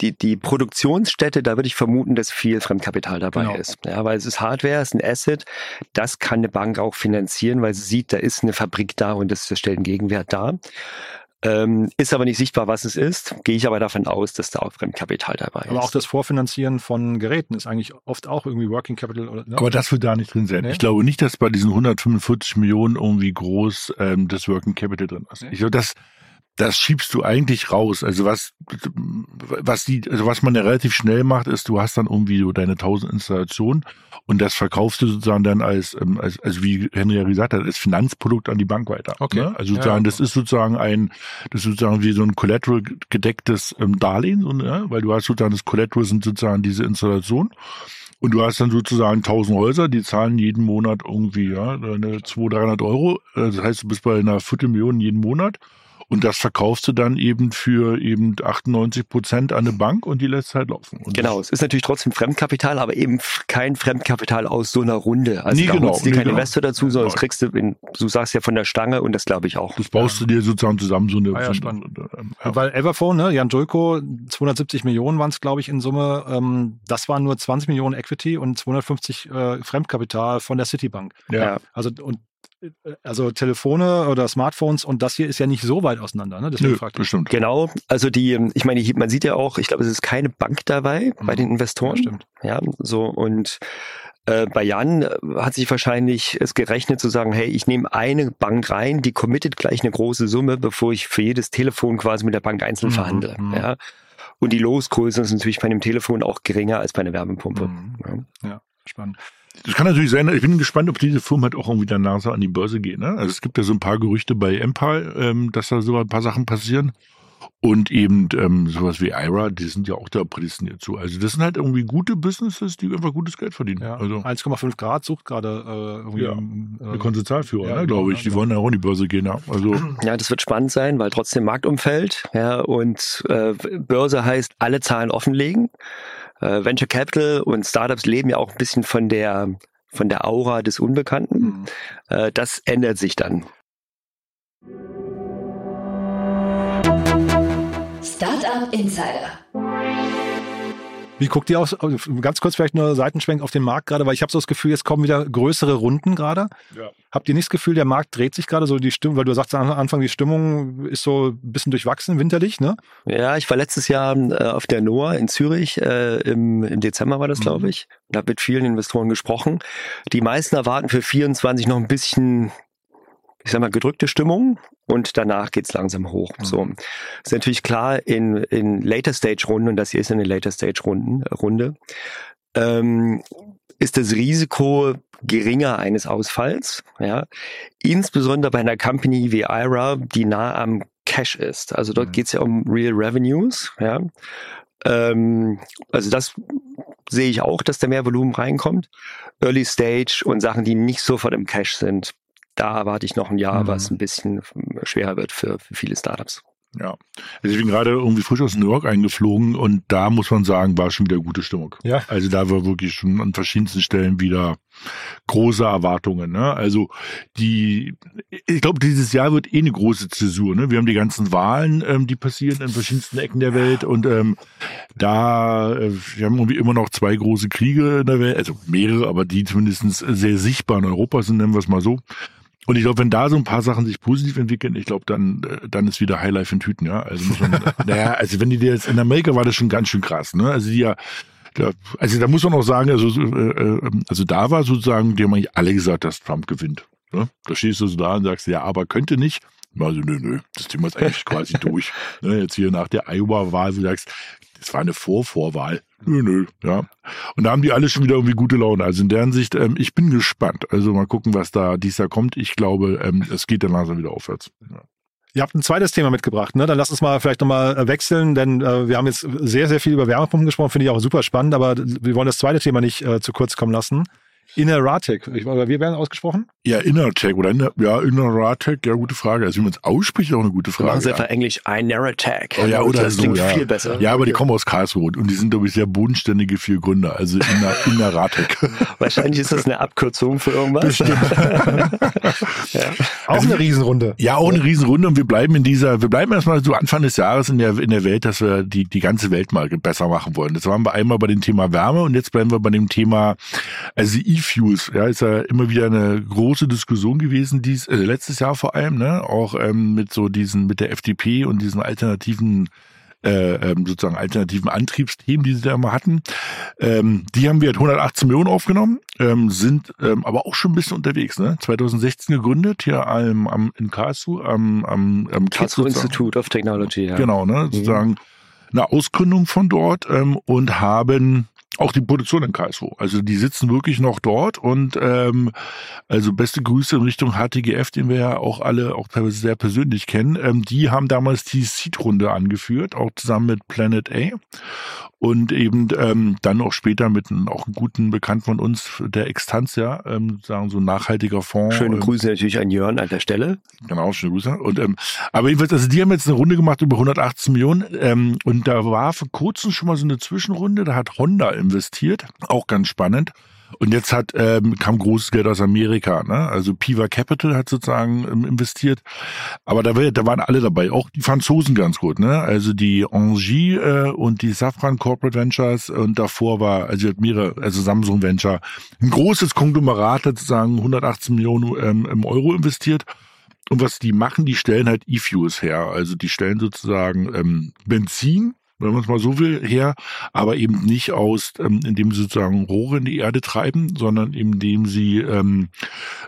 die, die Produktionsstätte, da würde ich vermuten, dass viel Fremdkapital dabei Genau. ist. Ja, weil es ist Hardware, es ist ein Asset, das kann eine Bank auch finanzieren, weil sie sieht, da ist eine Fabrik da und das, das stellt einen Gegenwert dar. Ähm, ist aber nicht sichtbar, was es ist, gehe ich aber davon aus, dass da auch Fremdkapital dabei Aber ist. auch das Vorfinanzieren von Geräten ist eigentlich oft auch irgendwie Working Capital. Oder, ne? Aber das wird da nicht drin sein. Nee. Ich glaube nicht, dass bei diesen 145 Millionen irgendwie groß ähm, das Working Capital drin ist. Nee. Ich glaube, das, das schiebst du eigentlich raus. Also was, was die, also was man ja relativ schnell macht, ist, du hast dann irgendwie so deine 1000 Installationen und das verkaufst du sozusagen dann als, ähm, als, also wie Henry ja gesagt hat, als Finanzprodukt an die Bank weiter. Okay. Ne? Also sozusagen, ja. das ist sozusagen ein, das ist sozusagen wie so ein Collateral gedecktes ähm, Darlehen, so, ne? weil du hast sozusagen das Collateral sind sozusagen diese Installationen. Und du hast dann sozusagen 1000 Häuser, die zahlen jeden Monat irgendwie ja, eine 200, 300 Euro. Äh, Das heißt, du bist bei einer Viertelmillion jeden Monat. Und das verkaufst du dann eben für eben 98 Prozent an eine Bank und die lässt halt laufen. Und Genau, es ist natürlich trotzdem Fremdkapital, aber eben kein Fremdkapital aus so einer Runde. Also Nee, da genau, holst du dir nee, kein genau. Investor dazu, sondern das kriegst du, in, du sagst ja von der Stange und das glaube ich auch. Das baust du dir sozusagen zusammen, so eine. Ah ja, so, spannend. ähm, ja. Weil Everphone, ne, Jan Julko, 270 Millionen waren es, glaube ich, in Summe. Ähm, das waren nur 20 Millionen Equity und 250 äh, Fremdkapital von der Citibank. ja. Ja. Also und äh, also Telefone oder Smartphones und das hier ist ja nicht so weit auseinander. Ne? Deswegen Nö, fragte ich. bestimmt. Genau, also die, ich meine, man sieht ja auch, ich glaube, es ist keine Bank dabei bei Mhm. den Ja, Investoren. stimmt. Ja, so und äh, bei Jan äh, hat sich wahrscheinlich es gerechnet zu sagen, hey, ich nehme eine Bank rein, die committet gleich eine große Summe, bevor ich für jedes Telefon quasi mit der Bank einzeln Mhm, verhandle. mhm. Ja. Und die Losgröße ist natürlich bei einem Telefon auch geringer als bei einer Wärmepumpe. Mhm. Ja. Spannend. Das kann natürlich sein, ich bin gespannt, ob diese Firma halt auch irgendwie danach so an die Börse geht. Ne? Also es gibt ja so ein paar Gerüchte bei Empire, ähm, dass da so ein paar Sachen passieren. Und eben ähm, sowas wie IRA, die sind ja auch da prädestiniert zu. Also das sind halt irgendwie gute Businesses, die einfach gutes Geld verdienen. Ja. Also 1,5 Grad sucht gerade äh, irgendwie. Ja. der äh, Konsortialführer, ja, ne, genau, glaube ich. ja, Die wollen ja auch an die Börse gehen. Ja. Also Ja, das wird spannend sein, weil trotzdem Marktumfeld, ja, und äh, Börse heißt, alle Zahlen offenlegen. Äh, Venture Capital und Startups leben ja auch ein bisschen von der von der Aura des Unbekannten. Mhm. Äh, das ändert sich dann. Startup Insider. Wie guckt ihr aus? Ganz kurz vielleicht nur Seitenschwenk auf den Markt gerade, weil ich habe so das Gefühl, jetzt kommen wieder größere Runden gerade. Ja. Habt ihr nicht das Gefühl, der Markt dreht sich gerade so die Stimmung, weil du sagst am Anfang, die Stimmung ist so ein bisschen durchwachsen, winterlich, ne? Ja, ich war letztes Jahr äh, auf der NOAA in Zürich, äh, im, im Dezember war das, Mhm. glaube ich, und habe mit vielen Investoren gesprochen. Die meisten erwarten für 24 noch ein bisschen, ich sag mal, gedrückte Stimmung und danach geht's langsam hoch. Mhm. So ist natürlich klar in, in Later Stage Runden, und das hier ist eine Later Stage Runden, Runde, ähm, ist das Risiko geringer eines Ausfalls, ja. Insbesondere bei einer Company wie IRA, die nah am Cash ist. Also dort Mhm. geht's ja um Real Revenues, ja. Ähm, also das sehe ich auch, dass da mehr Volumen reinkommt. Early Stage und Sachen, die nicht sofort im Cash sind, da erwarte ich noch ein Jahr, Mhm. was ein bisschen schwerer wird für, für viele Startups. Ja. Also ich bin gerade irgendwie frisch aus New York eingeflogen und da muss man sagen, war schon wieder gute Stimmung. Ja. Also da war wirklich schon an verschiedensten Stellen wieder große Erwartungen. Ne? Also die, ich glaube, dieses Jahr wird eh eine große Zäsur. Ne? Wir haben die ganzen Wahlen, ähm, die passieren in verschiedensten Ecken der Welt und ähm, da, äh, wir haben irgendwie immer noch zwei große Kriege in der Welt, also mehrere, aber die zumindest sehr sichtbar in Europa sind, nennen wir es mal so. Und ich glaube, wenn da so ein paar Sachen sich positiv entwickeln, ich glaube, dann, äh, dann ist wieder Highlife in Tüten, ja. Also muss man, naja, also wenn die jetzt in Amerika war das schon ganz schön krass, ne? Also die ja, da, also da muss man auch sagen, also, äh, äh, also da war sozusagen, die haben eigentlich alle gesagt, dass Trump gewinnt. Ne? Da stehst du so da und sagst, ja, aber könnte nicht. Also, nö, nö, das Thema ist eigentlich quasi durch. Ne, jetzt hier nach der Iowa-Wahl, du sagst, das war eine Vorvorwahl. Nö, nö, ja. Und da haben die alle schon wieder irgendwie gute Laune. Also in deren Sicht, ähm, ich bin gespannt. Also mal gucken, was da dies Jahr kommt. Ich glaube, ähm, es geht dann langsam wieder aufwärts. Ja. Ihr habt ein zweites Thema mitgebracht, ne? Dann lass uns mal vielleicht nochmal wechseln, denn äh, wir haben jetzt sehr, sehr viel über Wärmepumpen gesprochen, finde ich auch super spannend, aber wir wollen das zweite Thema nicht äh, zu kurz kommen lassen. Innerratic. Wie werden ausgesprochen? Ja, Innertech oder Inner, ja, Innerratec, ja, gute Frage. Also wie man es ausspricht, auch eine gute Frage. Sie ja. einfach Englisch Innerratec. Oh, ja, oder das so, klingt ja. viel besser. Ja, aber die kommen aus Karlsruhe und die sind, glaube ich, sehr bodenständige vier Gründer. Also Inner, Innerratec. Wahrscheinlich ist das eine Abkürzung für irgendwas. ja. Auch eine Riesenrunde. Ja, auch eine Riesenrunde und wir bleiben in dieser, wir bleiben erstmal so Anfang des Jahres in der, in der Welt, dass wir die, die ganze Welt mal besser machen wollen. Das waren wir einmal bei dem Thema Wärme und jetzt bleiben wir bei dem Thema, also E-Fuels. Ja, ist ja immer wieder eine große Diskussion gewesen, dies, äh, letztes Jahr vor allem, ne, auch ähm, mit so diesen, mit der FDP und diesen alternativen äh, ähm, sozusagen alternativen Antriebsthemen, die sie da immer hatten. Ähm, die haben wir at 118 Millionen aufgenommen, ähm, sind ähm, aber auch schon ein bisschen unterwegs. Ne? 2016 gegründet, hier am, am, in Karlsruhe, am, am, am Karlsruhe. Institute of Technology, ja. Genau, ne, sozusagen eine Ausgründung von dort ähm, und haben auch die Produktion in Karlsruhe. Also die sitzen wirklich noch dort und ähm, also beste Grüße in Richtung HTGF, den wir ja auch alle auch teilweise sehr persönlich kennen. Ähm, die haben damals die Seed-Runde angeführt, auch zusammen mit Planet A und eben ähm, dann auch später mit einem, auch einem guten Bekannten von uns, der Extantia, ähm, sagen so ein nachhaltiger Fonds. Schöne ähm, Grüße natürlich an Jörn an der Stelle. Genau, schöne Grüße. Und, ähm, aber jedenfalls, also die haben jetzt eine Runde gemacht über 118 Millionen ähm, und da war vor kurzem schon mal so eine Zwischenrunde, da hat Honda investiert, auch ganz spannend. Und jetzt hat ähm, kam großes Geld aus Amerika, ne? Also Piva Capital hat sozusagen ähm, investiert, aber da, da waren alle dabei, auch die Franzosen ganz gut, ne? Also die Engie äh, und die Safran Corporate Ventures und davor war also mehrere, also Samsung Venture, ein großes Konglomerat hat sozusagen 118 Millionen ähm, Euro investiert. Und was die machen, die stellen halt E-Fuels her. Also die stellen sozusagen ähm, Benzin, wenn man es mal so will, her, aber eben nicht aus, ähm, indem sie sozusagen Rohre in die Erde treiben, sondern indem sie ähm,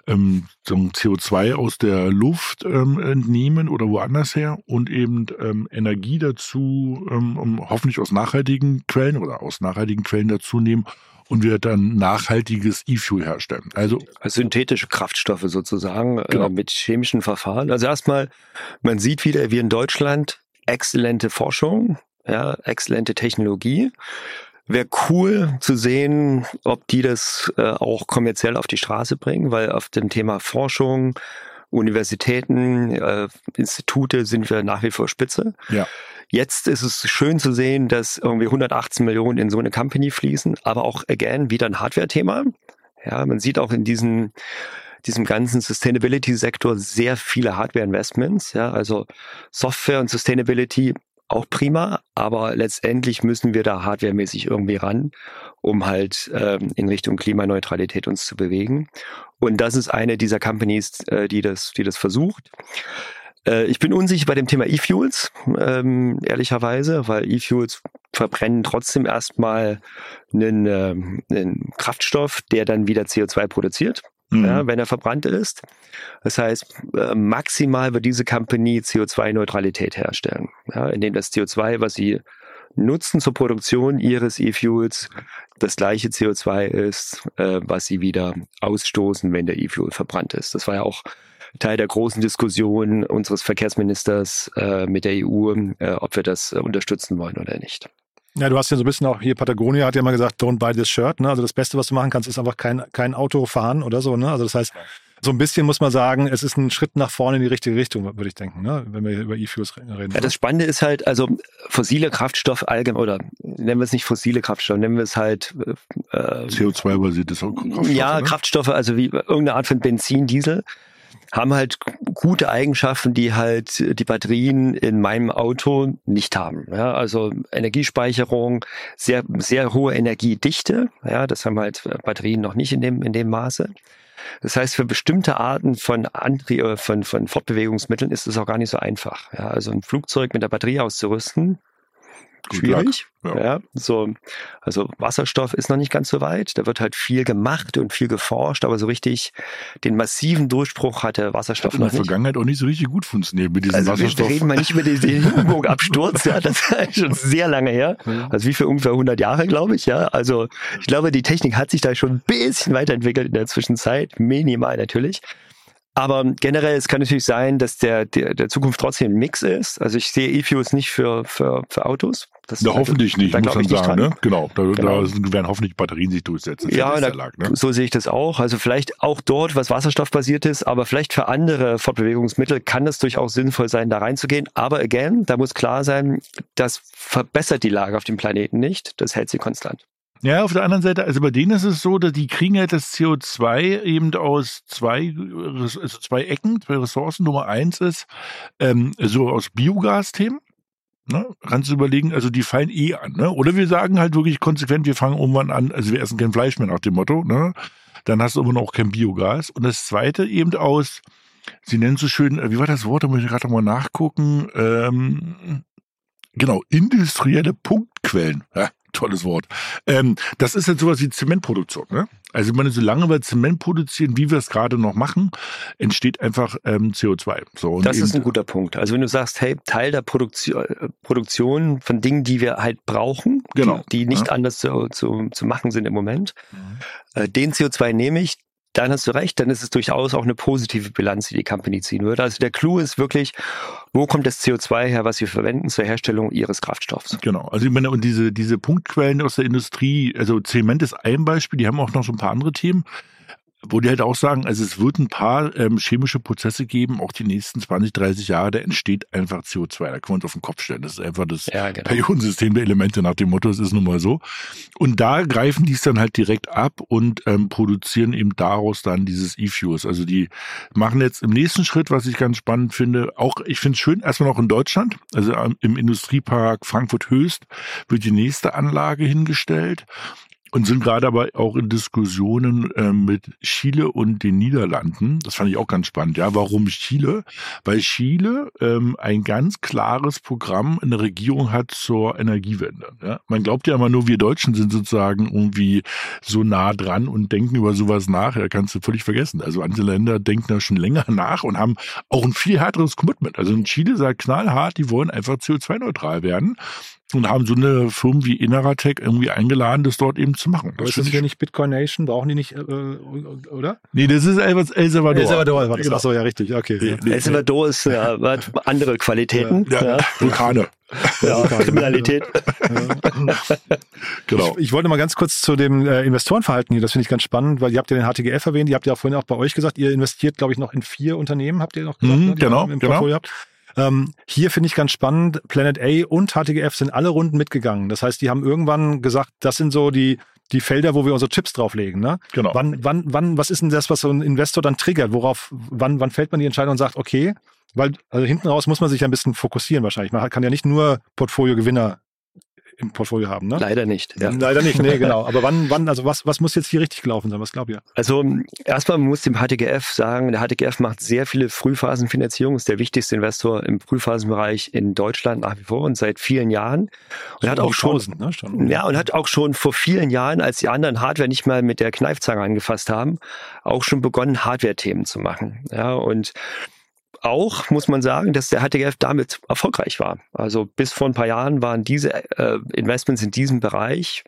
ähm, so ein CO2 aus der Luft ähm, entnehmen oder woanders her und eben ähm, Energie dazu, ähm, um, hoffentlich aus nachhaltigen Quellen oder aus nachhaltigen Quellen dazu nehmen und wir dann nachhaltiges E-Fuel herstellen. Also Also synthetische Kraftstoffe sozusagen Genau. äh, mit chemischen Verfahren. Also erstmal, man sieht wieder, wir in Deutschland exzellente Forschung, ja, exzellente Technologie. Wäre cool zu sehen, ob die das äh, auch kommerziell auf die Straße bringen, weil auf dem Thema Forschung, Universitäten, äh, Institute sind wir nach wie vor Spitze. Ja. Jetzt ist es schön zu sehen, dass irgendwie 118 Millionen in so eine Company fließen, aber auch again wieder ein Hardware-Thema. Ja, man sieht auch in diesen diesem ganzen Sustainability-Sektor sehr viele Hardware-Investments. Ja, also Software und Sustainability auch prima, aber letztendlich müssen wir da hardwaremäßig irgendwie ran, um halt ähm, in Richtung Klimaneutralität uns zu bewegen. Und das ist eine dieser Companies, äh, die das, die das versucht. Äh, ich bin unsicher bei dem Thema E-Fuels, ähm, ehrlicherweise, weil E-Fuels verbrennen trotzdem erstmal einen, ähm, einen Kraftstoff, der dann wieder CO2 produziert Mhm. ja, wenn er verbrannt ist. Das heißt, äh, maximal wird diese Company CO2-Neutralität herstellen, ja, indem das CO2, was sie nutzen zur Produktion ihres E-Fuels, das gleiche CO2 ist, äh, was sie wieder ausstoßen, wenn der E-Fuel verbrannt ist. Das war ja auch Teil der großen Diskussion unseres Verkehrsministers äh, mit der EU, äh, ob wir das äh, unterstützen wollen oder nicht. Ja, du hast ja so ein bisschen auch hier, Patagonia hat ja mal gesagt, don't buy this shirt. Ne? Also das Beste, was du machen kannst, ist einfach kein, kein Auto fahren oder so. Ne? Also das heißt, so ein bisschen muss man sagen, es ist ein Schritt nach vorne in die richtige Richtung, würde ich denken, ne? wenn wir über E-Fuels reden. Ja, das Spannende ist halt, also fossile Kraftstoff allgemein, oder nennen wir es nicht fossile Kraftstoffe, nennen wir es halt äh, CO2-basiertes Kraftstoffe. Ja, ne? Kraftstoffe, also wie irgendeine Art von Benzin, Diesel haben halt gute Eigenschaften, die halt die Batterien in meinem Auto nicht haben. Ja, also Energiespeicherung, sehr, sehr hohe Energiedichte. Ja, das haben halt Batterien noch nicht in dem, in dem Maße. Das heißt, für bestimmte Arten von, Antrie äh, von, von Fortbewegungsmitteln ist es auch gar nicht so einfach. Ja, also ein Flugzeug mit der Batterie auszurüsten, schwierig. Ja. ja. so, also Wasserstoff ist noch nicht ganz so weit. Da wird halt viel gemacht und viel geforscht, aber so richtig den massiven Durchbruch hat der Wasserstoff hat noch nicht. in der Vergangenheit auch nicht so richtig gut funktioniert mit diesem also Wasserstoff. Wir reden mal nicht über den Hindenburg-Absturz, ja, das ist schon sehr lange her. Also wie für ungefähr 100 Jahre, glaube ich, ja. Also ich glaube, die Technik hat sich da schon ein bisschen weiterentwickelt in der Zwischenzeit, minimal natürlich. Aber generell, es kann natürlich sein, dass der, der, der Zukunft trotzdem ein Mix ist. Also ich sehe E-Fuels nicht für, für, für Autos. Das ja, hoffentlich nicht, muss man sagen. Ne? Genau, da, genau. da werden hoffentlich Batterien sich durchsetzen. Ja, da, lag, ne? so sehe ich das auch. Also vielleicht auch dort, was wasserstoffbasiert ist, aber vielleicht für andere Fortbewegungsmittel kann es durchaus sinnvoll sein, da reinzugehen. Aber again, da muss klar sein, das verbessert die Lage auf dem Planeten nicht. Das hält sie konstant. Ja, auf der anderen Seite, also bei denen ist es so, dass die kriegen halt das CO2 eben aus zwei, also zwei Ecken, zwei Ressourcen. Nummer eins ist ähm, so aus Biogas-Themen. Ne? Kannst du überlegen, also die fallen eh an. Ne? Oder wir sagen halt wirklich konsequent, wir fangen irgendwann an, also wir essen kein Fleisch mehr nach dem Motto. Ne? Dann hast du immer noch kein Biogas. Und das zweite eben aus, sie nennen so schön, wie war das Wort, da muss ich gerade noch mal nachgucken, ähm, genau, industrielle Punktquellen. Ja, tolles Wort. Ähm, das ist jetzt sowas wie Zementproduktion. Ne? Also, ich meine, solange wir Zement produzieren, wie wir es gerade noch machen, entsteht einfach ähm, CO2. So, das ist ein guter Punkt. Also, wenn du sagst, hey, Teil der Produktion, Produktion von Dingen, die wir halt brauchen, genau. die, die nicht ja. anders zu, zu, zu machen sind im Moment, mhm. äh, den CO2 nehme ich, dann hast du recht, dann ist es durchaus auch eine positive Bilanz, die die Company ziehen würde. Also der Clou ist wirklich, wo kommt das CO2 her, was wir verwenden zur Herstellung ihres Kraftstoffs? Genau. Also ich meine, und diese, diese Punktquellen aus der Industrie, also Zement ist ein Beispiel, die haben auch noch so ein paar andere Themen wo die halt auch sagen, also es wird ein paar ähm, chemische Prozesse geben, auch die nächsten 20, 30 Jahre, da entsteht einfach CO2. Da können wir uns auf den Kopf stellen. Das ist einfach das ja, genau. Periodensystem der Elemente nach dem Motto, es ist nun mal so. Und da greifen die es dann halt direkt ab und ähm, produzieren eben daraus dann dieses E-Fuels. Also die machen jetzt im nächsten Schritt, was ich ganz spannend finde, auch, ich finde es schön, erstmal noch in Deutschland, also im Industriepark Frankfurt Höchst wird die nächste Anlage hingestellt und sind gerade aber auch in Diskussionen äh, mit Chile und den Niederlanden. Das fand ich auch ganz spannend. Ja, warum Chile? Weil Chile ähm, ein ganz klares Programm in der Regierung hat zur Energiewende. Ja? Man glaubt ja immer nur, wir Deutschen sind sozusagen irgendwie so nah dran und denken über sowas nach. Ja, kannst du völlig vergessen. Also andere Länder denken da schon länger nach und haben auch ein viel härteres Commitment. Also in Chile sagt knallhart, die wollen einfach CO2-neutral werden und haben so eine Firmen wie Inneratec irgendwie eingeladen, das dort eben zu machen. Das ist das hier nicht Bitcoin Nation? Brauchen die nicht, äh, oder? Nee, das ist El Salvador. El Salvador war das. Genau. Achso, ja, richtig. Okay. Nee, nee, El Salvador ist ja, hat andere Qualitäten. Ja, ja. Vulkane. Ja, Kriminalität. genau. Ich, ich, wollte mal ganz kurz zu dem äh, Investorenverhalten hier, das finde ich ganz spannend, weil ihr habt ja den HTGF erwähnt, ihr habt ja vorhin auch bei euch gesagt, ihr investiert, glaube ich, noch in vier Unternehmen, habt ihr noch gesagt, mhm, ne, genau, genau. Habt. Ähm, hier finde ich ganz spannend, Planet A und HTGF sind alle Runden mitgegangen. Das heißt, die haben irgendwann gesagt, das sind so die, die Felder, wo wir unsere Chips drauflegen. Ne? Genau. Wann, wann, wann, was ist denn das, was so ein Investor dann triggert? Worauf, wann, wann fällt man die Entscheidung und sagt, okay, weil also hinten raus muss man sich ja ein bisschen fokussieren wahrscheinlich. Man kann ja nicht nur Portfolio-Gewinner im Portfolio haben, ne? Leider nicht. Ja. Leider nicht, nee, genau. Aber wann, wann, also was, was muss jetzt hier richtig gelaufen sein? Was glaubt ihr? Also erstmal muss dem HTGF sagen, der HTGF macht sehr viele Frühphasenfinanzierungen, ist der wichtigste Investor im Frühphasenbereich in Deutschland nach wie vor und seit vielen Jahren. Und hat auch schon, ne, schon, ja, und hat auch schon vor vielen Jahren, als die anderen Hardware nicht mal mit der Kneifzange angefasst haben, auch schon begonnen, Hardware-Themen zu machen. Ja, und auch, muss man sagen, dass der HTGF damit erfolgreich war. Also bis vor ein paar Jahren waren diese äh, Investments in diesem Bereich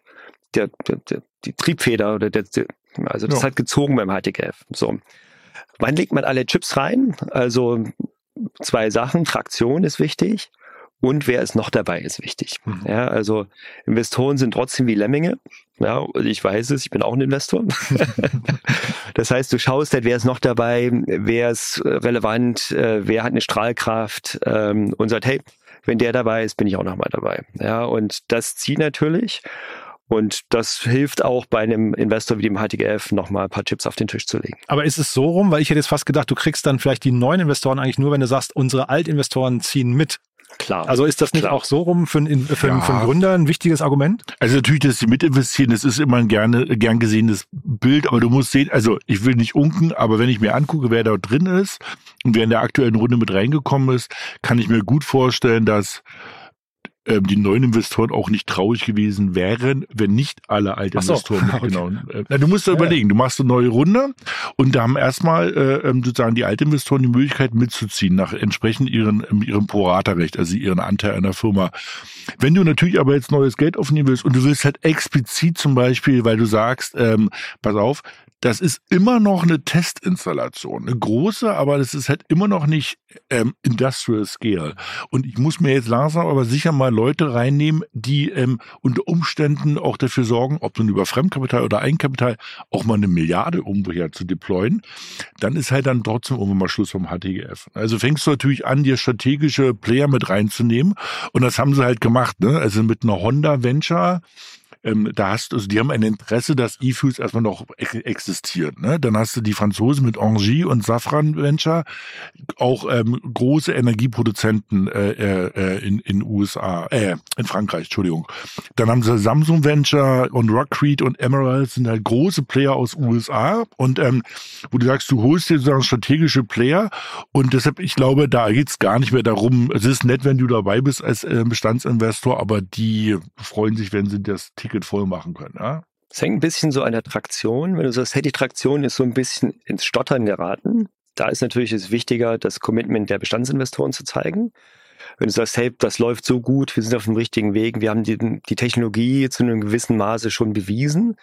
der, der, der die Triebfeder oder der, der also das ja. hat gezogen beim HTGF. So. Wann legt man alle Chips rein? Also zwei Sachen. Traktion ist wichtig und wer ist noch dabei, ist wichtig. Mhm. Ja, also Investoren sind trotzdem wie Lemminge. Ja, ich weiß es, ich bin auch ein Investor. das heißt, du schaust halt, wer ist noch dabei, wer ist relevant, äh, wer hat eine Strahlkraft ähm, und sagt, hey, wenn der dabei ist, bin ich auch nochmal dabei. Ja, und das zieht natürlich. Und das hilft auch bei einem Investor wie dem HTGF nochmal ein paar Chips auf den Tisch zu legen. Aber ist es so rum, weil ich hätte jetzt fast gedacht, du kriegst dann vielleicht die neuen Investoren eigentlich nur, wenn du sagst, unsere Altinvestoren ziehen mit. Klar. Also ist das nicht klar. auch so rum für, einen, für, ja. für einen Gründer ein wichtiges Argument? Also natürlich, dass sie mitinvestieren, das ist immer ein gerne, gern gesehenes Bild, aber du musst sehen, also ich will nicht unken, aber wenn ich mir angucke, wer da drin ist und wer in der aktuellen Runde mit reingekommen ist, kann ich mir gut vorstellen, dass ähm, die neuen Investoren auch nicht traurig gewesen wären, wenn nicht alle alten so. Investoren okay. äh, Du musst da ja, überlegen, du machst eine neue Runde und da haben erstmal äh, ähm, sozusagen die alten Investoren die Möglichkeit mitzuziehen nach entsprechend ihren, ähm, ihrem Pro-Rata-Recht, also ihren Anteil an der Firma. Wenn du natürlich aber jetzt neues Geld aufnehmen willst und du willst halt explizit zum Beispiel, weil du sagst, ähm, pass auf, das ist immer noch eine Testinstallation, eine große, aber das ist halt immer noch nicht ähm, Industrial Scale. Und ich muss mir jetzt langsam aber sicher mal Leute reinnehmen, die ähm, unter Umständen auch dafür sorgen, ob nun über Fremdkapital oder Eigenkapital, auch mal eine Milliarde irgendwoher zu deployen. Dann ist halt dann trotzdem irgendwann mal Schluss vom HTGF. Also fängst du natürlich an, dir strategische Player mit reinzunehmen. Und das haben sie halt gemacht, ne? Also mit einer Honda Venture ähm, da hast du, also die haben ein Interesse, dass E-Fuels erstmal noch existiert. Ne? Dann hast du die Franzosen mit Engie und Safran Venture, auch ähm, große Energieproduzenten äh, äh, in in USA, äh, in Frankreich, Entschuldigung. Dann haben sie Samsung Venture und Rockcrete und Emerald sind halt große Player aus USA und ähm, wo du sagst, du holst dir sozusagen strategische Player und deshalb, ich glaube, da geht's gar nicht mehr darum, es ist nett, wenn du dabei bist als äh, Bestandsinvestor, aber die freuen sich, wenn sie das Ticket Ticket voll machen können. Ja? Es hängt ein bisschen so an der Traktion. Wenn du sagst, hey, die Traktion ist so ein bisschen ins Stottern geraten, da ist natürlich es wichtiger, das Commitment der Bestandsinvestoren zu zeigen. Wenn du sagst, hey, das läuft so gut, wir sind auf dem richtigen Weg, wir haben die, die Technologie zu einem gewissen Maße schon bewiesen,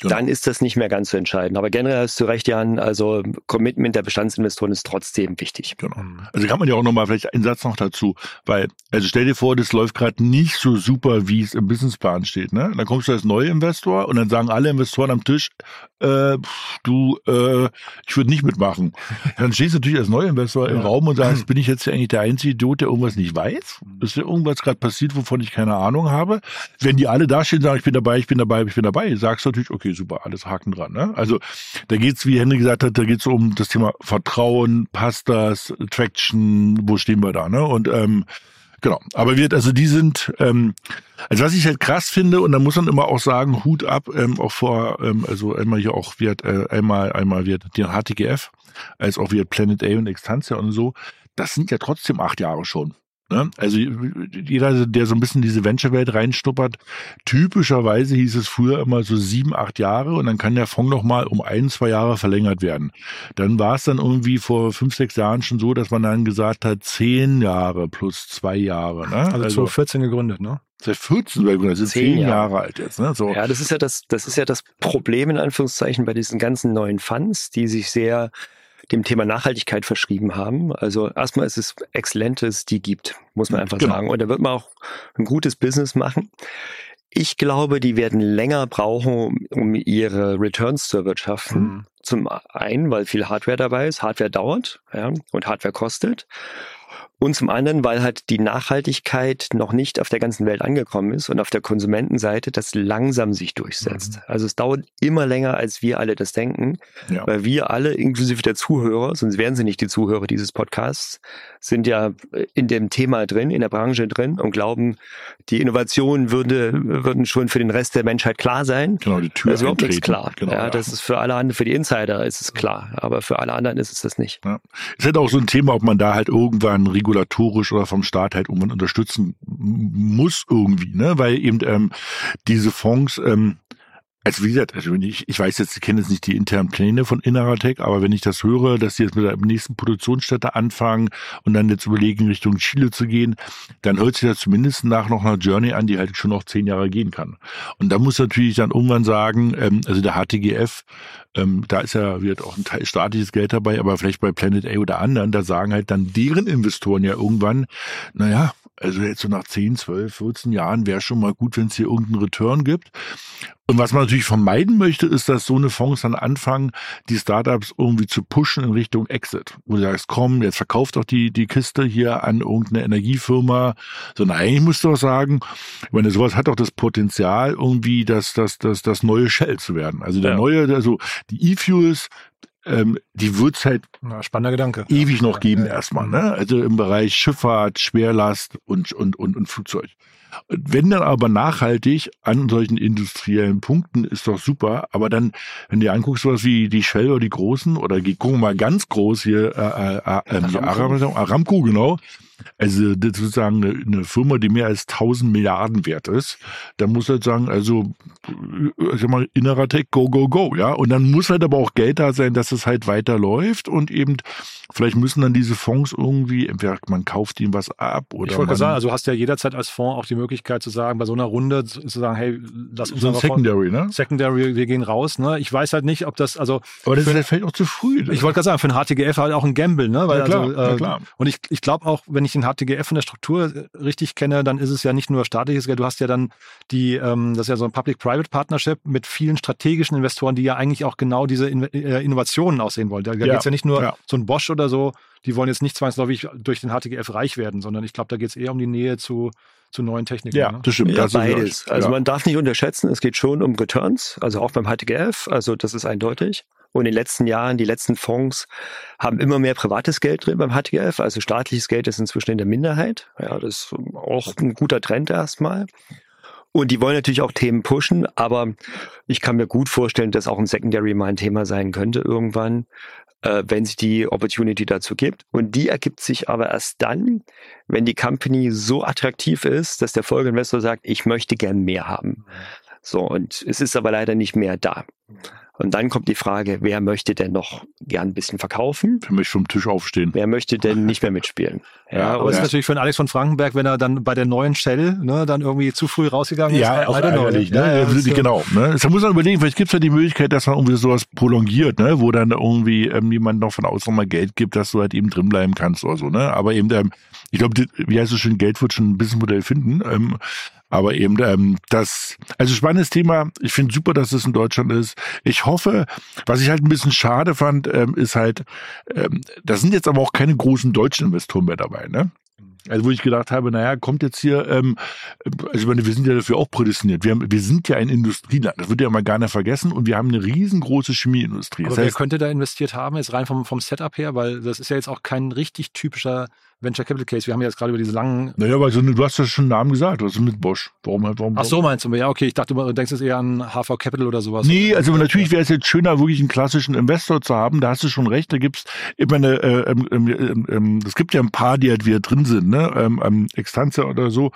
Genau. dann ist das nicht mehr ganz so entscheidend. Aber generell hast du recht, Jan, also Commitment der Bestandsinvestoren ist trotzdem wichtig. Genau. Also kann man ja auch nochmal vielleicht einen Satz noch dazu, weil, also stell dir vor, das läuft gerade nicht so super, wie es im Businessplan steht. Ne? Dann kommst du als neuer Investor und dann sagen alle Investoren am Tisch, äh, du, äh, ich würde nicht mitmachen. Dann stehst du natürlich als neuer Investor ja. im Raum und sagst, bin ich jetzt eigentlich der einzige Idiot, der irgendwas nicht weiß? Ist da irgendwas gerade passiert, wovon ich keine Ahnung habe? Wenn die alle da stehen und sagen, ich bin dabei, ich bin dabei, ich bin dabei, sagst du natürlich, okay, super, alles Haken dran. Ne? Also da geht's, wie Henry gesagt hat, da geht's um das Thema Vertrauen, passt das, Traction, wo stehen wir da? Ne? Und ähm, Genau. Aber wird, also die sind, ähm, also was ich halt krass finde, und da muss man immer auch sagen, Hut ab, ähm, auch vor, ähm, also einmal hier auch wird, äh, einmal, einmal wird die HTGF, als auch wird Planet A und Extantia und so, das sind ja trotzdem acht Jahre schon. Ne? Also jeder, der so ein bisschen in diese Venture-Welt reinstuppert, typischerweise hieß es früher immer so sieben, acht Jahre und dann kann der Fonds noch mal um ein, zwei Jahre verlängert werden. Dann war es dann irgendwie vor fünf, sechs Jahren schon so, dass man dann gesagt hat, zehn Jahre plus zwei Jahre. Ne? Also, also 2014 gegründet, ne? Seit 14 gegründet, sind zehn, zehn Jahre. Jahre alt jetzt. Ne? So. Ja, das ist ja das, das ist ja das Problem in Anführungszeichen bei diesen ganzen neuen Funds, die sich sehr dem Thema Nachhaltigkeit verschrieben haben. Also erstmal ist es Exzellentes, die gibt, muss man einfach genau. sagen. Und da wird man auch ein gutes Business machen. Ich glaube, die werden länger brauchen, um ihre Returns zu erwirtschaften. Mhm. Zum einen, weil viel Hardware dabei ist. Hardware dauert ja, und Hardware kostet. Und zum anderen, weil halt die Nachhaltigkeit noch nicht auf der ganzen Welt angekommen ist und auf der Konsumentenseite das langsam sich durchsetzt. Mhm. Also es dauert immer länger, als wir alle das denken, ja. weil wir alle, inklusive der Zuhörer, sonst wären sie nicht die Zuhörer dieses Podcasts, sind ja in dem Thema drin, in der Branche drin und glauben, die Innovationen würde, würden schon für den Rest der Menschheit klar sein. Genau, die Tür Das ist überhaupt nichts klar. Genau, ja, ja, Das ist für alle anderen, für die Insider ist es klar, aber für alle anderen ist es das nicht. Ja. Es ist halt auch so ein Thema, ob man da halt irgendwann reguliert regulatorisch oder vom Staat halt irgendwann unterstützen muss irgendwie, ne? Weil eben ähm, diese Fonds ähm, also wie gesagt, also wenn ich, ich weiß jetzt, ich kenne jetzt nicht die internen Pläne von Inneratec, aber wenn ich das höre, dass die jetzt mit der nächsten Produktionsstätte anfangen und dann jetzt überlegen, Richtung Chile zu gehen, dann hört sich das zumindest nach noch einer Journey an, die halt schon noch zehn Jahre gehen kann. Und da muss natürlich dann irgendwann sagen, ähm, also der HTGF, ähm, da ist ja wird auch ein Teil staatliches Geld dabei, aber vielleicht bei Planet A oder anderen, da sagen halt dann deren Investoren ja irgendwann, naja, Also jetzt so nach 10, 12, 14 Jahren wäre schon mal gut, wenn es hier irgendeinen Return gibt. Und was man natürlich vermeiden möchte, ist, dass so eine Fonds dann anfangen, die Startups irgendwie zu pushen in Richtung Exit. Wo du sagst, komm, jetzt verkauft doch die, die Kiste hier an irgendeine Energiefirma. Sondern eigentlich musst du auch sagen, ich meine, sowas hat doch das Potenzial, irgendwie das, das, das, das neue Shell zu werden. Also der Ja. neue, also die E-Fuels, ähm, die wird's halt Na, spannender Gedanke. ewig noch geben Ja, ja. erstmal, ne? Also im Bereich Schifffahrt, Schwerlast und, und, und, und Flugzeug. Und Wenn dann aber nachhaltig an solchen industriellen Punkten ist doch super, aber dann, wenn du dir anguckst, sowas wie die Shell oder die Großen oder gucken wir mal ganz groß hier, äh, äh, äh, Aramco, Aramco, genau. Also sozusagen eine, Firma, die mehr als 1000 Milliarden wert ist. Da muss halt sagen, also äh, sag mal, innerer Tech, go, go, go, ja. Und dann muss halt aber auch Geld da sein, dass es halt weiterläuft und eben vielleicht müssen dann diese Fonds irgendwie, entweder man kauft ihnen was ab oder Ich wollte sagen, also du hast ja jederzeit als Fonds auch die Möglichkeit zu sagen, bei so einer Runde zu sagen, hey, lass uns so ein Secondary, ne? Secondary, wir gehen raus. Ne? Ich weiß halt nicht, ob das, also Aber das ist halt vielleicht auch zu früh. ich wollte gerade sagen, für ein HTGF halt auch ein Gamble, ne? Weil Ja, klar, also, ja, klar. Und ich, ich glaube auch, wenn ich den HTGF in der Struktur äh, richtig kenne, dann ist es ja nicht nur staatliches Geld. Du hast ja dann die, ähm, das ist ja so ein Public-Private Partnership mit vielen strategischen Investoren, die ja eigentlich auch genau diese In äh, Innovationen aussehen wollen. Da, da Ja, geht's ja nicht nur ja. so ein Bosch oder so, die wollen jetzt nicht zwangsläufig durch den HTGF reich werden, sondern ich glaube, da geht's eher um die Nähe zu, zu neuen Techniken. ja, ne? das stimmt. Ja, ist beides. Also ja. man darf nicht unterschätzen, es geht schon um Returns, also auch beim HTGF, also das ist eindeutig. Und in den letzten Jahren, die letzten Fonds haben immer mehr privates Geld drin beim HTGF, also staatliches Geld ist inzwischen in der Minderheit. Ja, das ist auch ein guter Trend erstmal. Und die wollen natürlich auch Themen pushen, aber ich kann mir gut vorstellen, dass auch ein Secondary mal ein Thema sein könnte irgendwann, äh, wenn sich die Opportunity dazu gibt. Und die ergibt sich aber erst dann, wenn die Company so attraktiv ist, dass der Folgeinvestor sagt, ich möchte gern mehr haben. So, und es ist aber leider nicht mehr da. Und dann kommt die Frage, wer möchte denn noch gern ein bisschen verkaufen? Für mich vom Tisch aufstehen. Wer möchte denn nicht mehr mitspielen? Ja, Aber es ist Ja. natürlich für einen Alex von Frankenberg, wenn er dann bei der neuen Shell ne, dann irgendwie zu früh rausgegangen ist. Ja, I- I auch don't know. ärgerlich, ne? Ja, ja, Ja, das ist, genau. Ne? Da muss man überlegen, vielleicht gibt es ja die Möglichkeit, dass man irgendwie sowas prolongiert, ne? wo dann irgendwie ähm, jemand noch von außen mal Geld gibt, dass du halt eben drin bleiben kannst oder so. Ne? Aber eben, ähm, ich glaube, wie heißt es schön, Geld wird schon ein Businessmodell finden. Ähm, aber eben ähm, das, also spannendes Thema. Ich finde super, dass es in Deutschland ist. Ich hoffe, was ich halt ein bisschen schade fand, ähm, ist halt, ähm, da sind jetzt aber auch keine großen deutschen Investoren mehr dabei. Ne? Also wo ich gedacht habe, naja, kommt jetzt hier, ähm, also ich meine, wir sind ja dafür auch prädestiniert. Wir, haben, wir sind ja ein Industrieland, das wird ja mal gar nicht vergessen und wir haben eine riesengroße Chemieindustrie. Aber Das wer heißt, könnte da investiert haben, jetzt rein vom, vom Setup her, weil das ist ja jetzt auch kein richtig typischer Venture Capital Case. Wir haben ja jetzt gerade über diese langen. naja, aber so, du hast ja schon einen Namen gesagt, was ist mit Bosch? Warum halt, warum? Ach so, meinst du? Ja, okay, ich dachte, du denkst jetzt eher an HV Capital oder sowas. Nee, also natürlich wäre es jetzt schöner, wirklich einen klassischen Investor zu haben. Da hast du schon recht. Da gibt's immer eine, äh, ähm, ähm, ähm, ähm, es gibt ja ein paar, die halt wieder drin sind, ne? Ähm, ähm, Extantia oder so.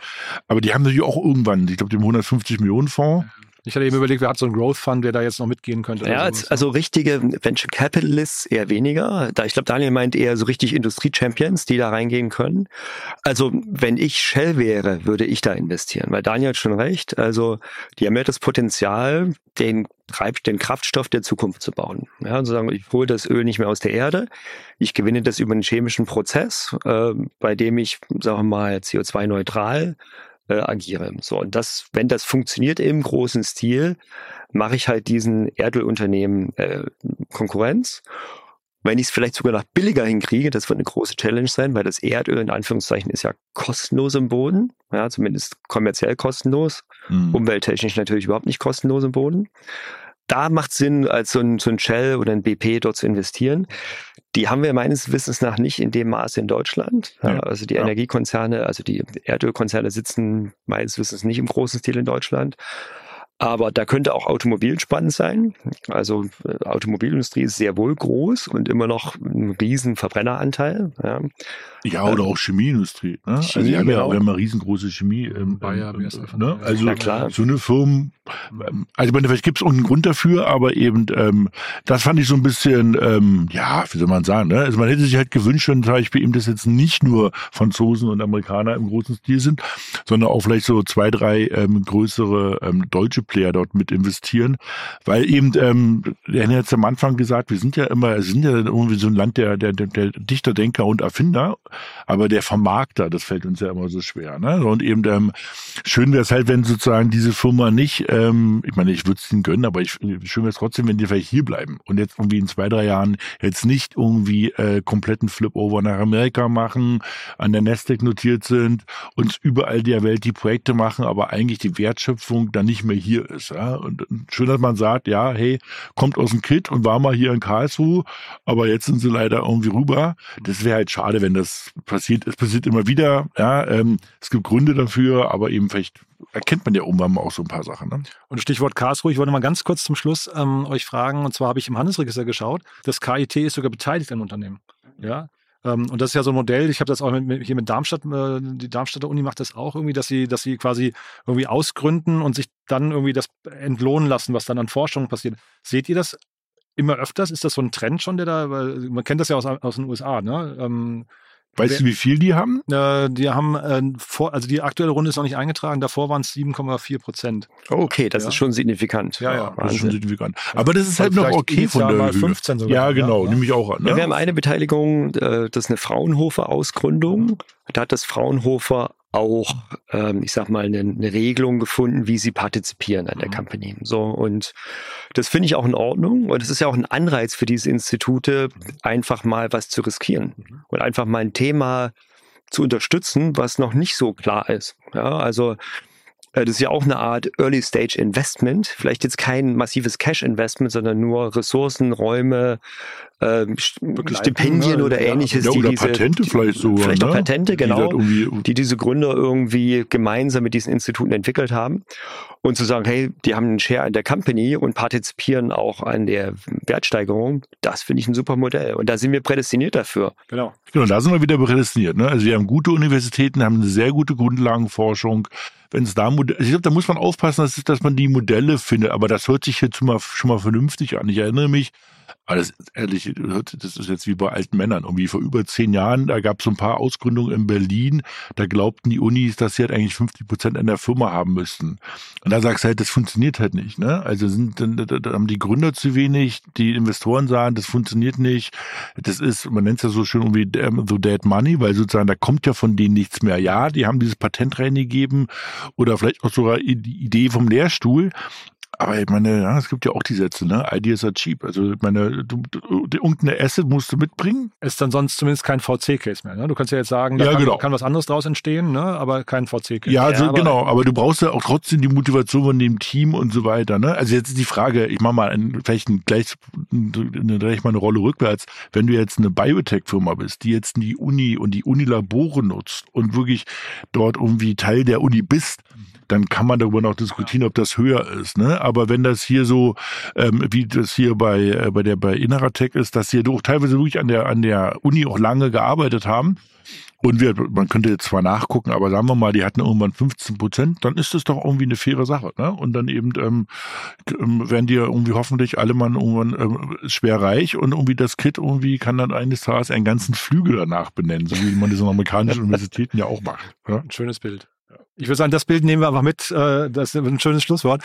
Aber die haben natürlich auch irgendwann, ich glaube, den 150 Millionen Fonds. Ich hatte eben überlegt, wer hat so einen Growth Fund, der da jetzt noch mitgehen könnte. Ja, als, also richtige Venture Capitalists eher weniger. Da ich glaube, Daniel meint eher so richtig Industrie-Champions, die da reingehen können. Also wenn ich Shell wäre, würde ich da investieren, weil Daniel hat schon recht. Also die haben ja das Potenzial, den Treib, den Kraftstoff der Zukunft zu bauen. Ja, und zu sagen, ich hole das Öl nicht mehr aus der Erde, ich gewinne das über einen chemischen Prozess, äh, bei dem ich, sagen wir mal, CO2-neutral äh, agiere. So, und das, wenn das funktioniert im großen Stil, mache ich halt diesen Erdölunternehmen äh, Konkurrenz. Wenn ich es vielleicht sogar noch billiger hinkriege, das wird eine große Challenge sein, weil das Erdöl in Anführungszeichen ist ja kostenlos im Boden, ja, zumindest kommerziell kostenlos, Hm. umwelttechnisch natürlich überhaupt nicht kostenlos im Boden. Da macht Sinn, als so ein, so ein Shell oder ein BP dort zu investieren. Die haben wir meines Wissens nach nicht in dem Maße in Deutschland. Ja, also die ja. Energiekonzerne, also die Erdölkonzerne sitzen meines Wissens nicht im großen Stil in Deutschland. Aber da könnte auch Automobil spannend sein. Also äh, Automobilindustrie ist sehr wohl groß und immer noch ein riesen Verbrenneranteil. Ja. Ja, oder auch Chemieindustrie. Ne? also Chemie, wir haben, ja, genau. wir haben ja riesengroße Chemie. Ähm, Bayer, ähm, BASF, ne? Also Ja, klar. so eine Firma, ähm, also ich meine, vielleicht gibt es auch einen Grund dafür, aber eben, ähm, das fand ich so ein bisschen, ähm, ja, wie soll man sagen, ne? Also man hätte sich halt gewünscht, wenn zum Beispiel eben das jetzt nicht nur Franzosen und Amerikaner im großen Stil sind, sondern auch vielleicht so zwei, drei ähm, größere ähm, deutsche Player dort mit investieren, weil eben, ähm, der hat am Anfang gesagt, wir sind ja immer, sind ja irgendwie so ein Land der, der, der, der Dichter, Denker und Erfinder, aber der Vermarkter, das fällt uns ja immer so schwer. Ne? Und eben ähm, schön wäre es halt, wenn sozusagen diese Firma nicht, ähm, ich meine, ich würde es ihnen gönnen, aber ich, schön wäre es trotzdem, wenn die vielleicht hier bleiben und jetzt irgendwie in zwei, drei Jahren jetzt nicht irgendwie äh, kompletten Flip-Over nach Amerika machen, an der Nasdaq notiert sind, uns überall der Welt die Projekte machen, aber eigentlich die Wertschöpfung dann nicht mehr hier ist. Ja? Und schön, dass man sagt, ja, hey, kommt aus dem Kit und war mal hier in Karlsruhe, aber jetzt sind sie leider irgendwie rüber. Das wäre halt schade, wenn das passiert. Es passiert immer wieder. Ja, ähm, es gibt Gründe dafür, aber eben vielleicht erkennt man ja irgendwann mal auch so ein paar Sachen. Ne? Und Stichwort Karlsruhe, ich wollte mal ganz kurz zum Schluss ähm, euch fragen, und zwar habe ich im Handelsregister geschaut, das KIT ist sogar beteiligt an Unternehmen. Ja, und das ist ja so ein Modell, ich habe das auch mit, hier mit Darmstadt, äh, die Darmstädter Uni macht das auch irgendwie, dass sie, dass sie quasi irgendwie ausgründen und sich dann irgendwie das entlohnen lassen, was dann an Forschung passiert. Seht ihr das immer öfters? Ist das so ein Trend schon, der da, man kennt das ja aus, aus den USA, ne? Weißt du, wie viel die haben? Äh, die haben, äh, vor, also die aktuelle Runde ist noch nicht eingetragen, davor waren es 7,4 Prozent. Okay, das ja. ist schon signifikant. Ja, ja. Das ist schon signifikant. Aber das ist halt noch okay von der Höhe. 15 sogar. Ja, genau, ja. nehme ich auch an. Ne? Ja, wir haben eine Beteiligung, äh, das ist eine Fraunhofer-Ausgründung. Da hat das Fraunhofer auch, ähm, ich sag mal, eine, eine Regelung gefunden, wie sie partizipieren an der mhm. Company. So und das finde ich auch in Ordnung und es ist ja auch ein Anreiz für diese Institute, einfach mal was zu riskieren mhm. und einfach mal ein Thema zu unterstützen, was noch nicht so klar ist. Ja, also das ist ja auch eine Art Early Stage Investment. Vielleicht jetzt kein massives Cash Investment, sondern nur Ressourcen, Räume, äh, Stipendien ne? oder ähnliches. Ja, oder die diese, Patente vielleicht so. Vielleicht ne? auch Patente, genau. Die, die diese Gründer irgendwie gemeinsam mit diesen Instituten entwickelt haben. Und zu sagen, hey, die haben einen Share an der Company und partizipieren auch an der Wertsteigerung, das finde ich ein super Modell. Und da sind wir prädestiniert dafür. Genau. Genau, da sind wir wieder prädestiniert. Ne? Also wir haben gute Universitäten, haben eine sehr gute Grundlagenforschung. Wenn es da Modelle, ich glaube, da muss man aufpassen, dass, dass man die Modelle findet. Aber das hört sich jetzt schon mal, schon mal vernünftig an. Ich erinnere mich, aber ehrlich, das ist jetzt wie bei alten Männern. Irgendwie vor über zehn Jahren, da gab es so ein paar Ausgründungen in Berlin, da glaubten die Unis, dass sie halt eigentlich 50 Prozent an der Firma haben müssten. Und da sagst du halt, das funktioniert halt nicht. Ne? Also sind, dann, da haben die Gründer zu wenig, die Investoren sagen, das funktioniert nicht. Das ist, man nennt es ja so schön irgendwie so dead money, weil sozusagen da kommt ja von denen nichts mehr. Ja, die haben dieses Patent reingegeben oder vielleicht auch sogar die Idee vom Lehrstuhl, aber ich meine, ja, es gibt ja auch die Sätze, ne? Ideas are cheap. Also, ich meine, du, du, irgendeine Asset musst du mitbringen. Ist dann sonst zumindest kein VC-Case mehr, ne? Du kannst ja jetzt sagen, da ja, kann, genau. kann, was anderes draus entstehen, ne? Aber kein VC-Case. Ja, also, ja, aber genau. Aber du brauchst ja auch trotzdem die Motivation von dem Team und so weiter, ne? Also, jetzt ist die Frage, ich mache mal ein, vielleicht ein, gleich, gleich mal eine Rolle rückwärts. Wenn du jetzt eine Biotech-Firma bist, die jetzt die Uni und die Unilabore nutzt und wirklich dort irgendwie Teil der Uni bist, dann kann man darüber noch diskutieren, ob das höher ist. Ne? Aber wenn das hier so, ähm, wie das hier bei, äh, bei der bei Inneratec ist, dass sie doch teilweise wirklich an der, an der Uni auch lange gearbeitet haben, und wir, man könnte jetzt zwar nachgucken, aber sagen wir mal, die hatten irgendwann 15 Prozent, dann ist das doch irgendwie eine faire Sache. Ne? Und dann eben ähm, ähm werden die irgendwie hoffentlich alle mal irgendwann ähm, schwer reich und irgendwie das Kit irgendwie kann dann eines Tages einen ganzen Flügel danach benennen, so wie man das in amerikanischen Universitäten ja auch macht. Ja? Ein schönes Bild. Ich würde sagen, das Bild nehmen wir einfach mit. Äh, das ist ein schönes Schlusswort.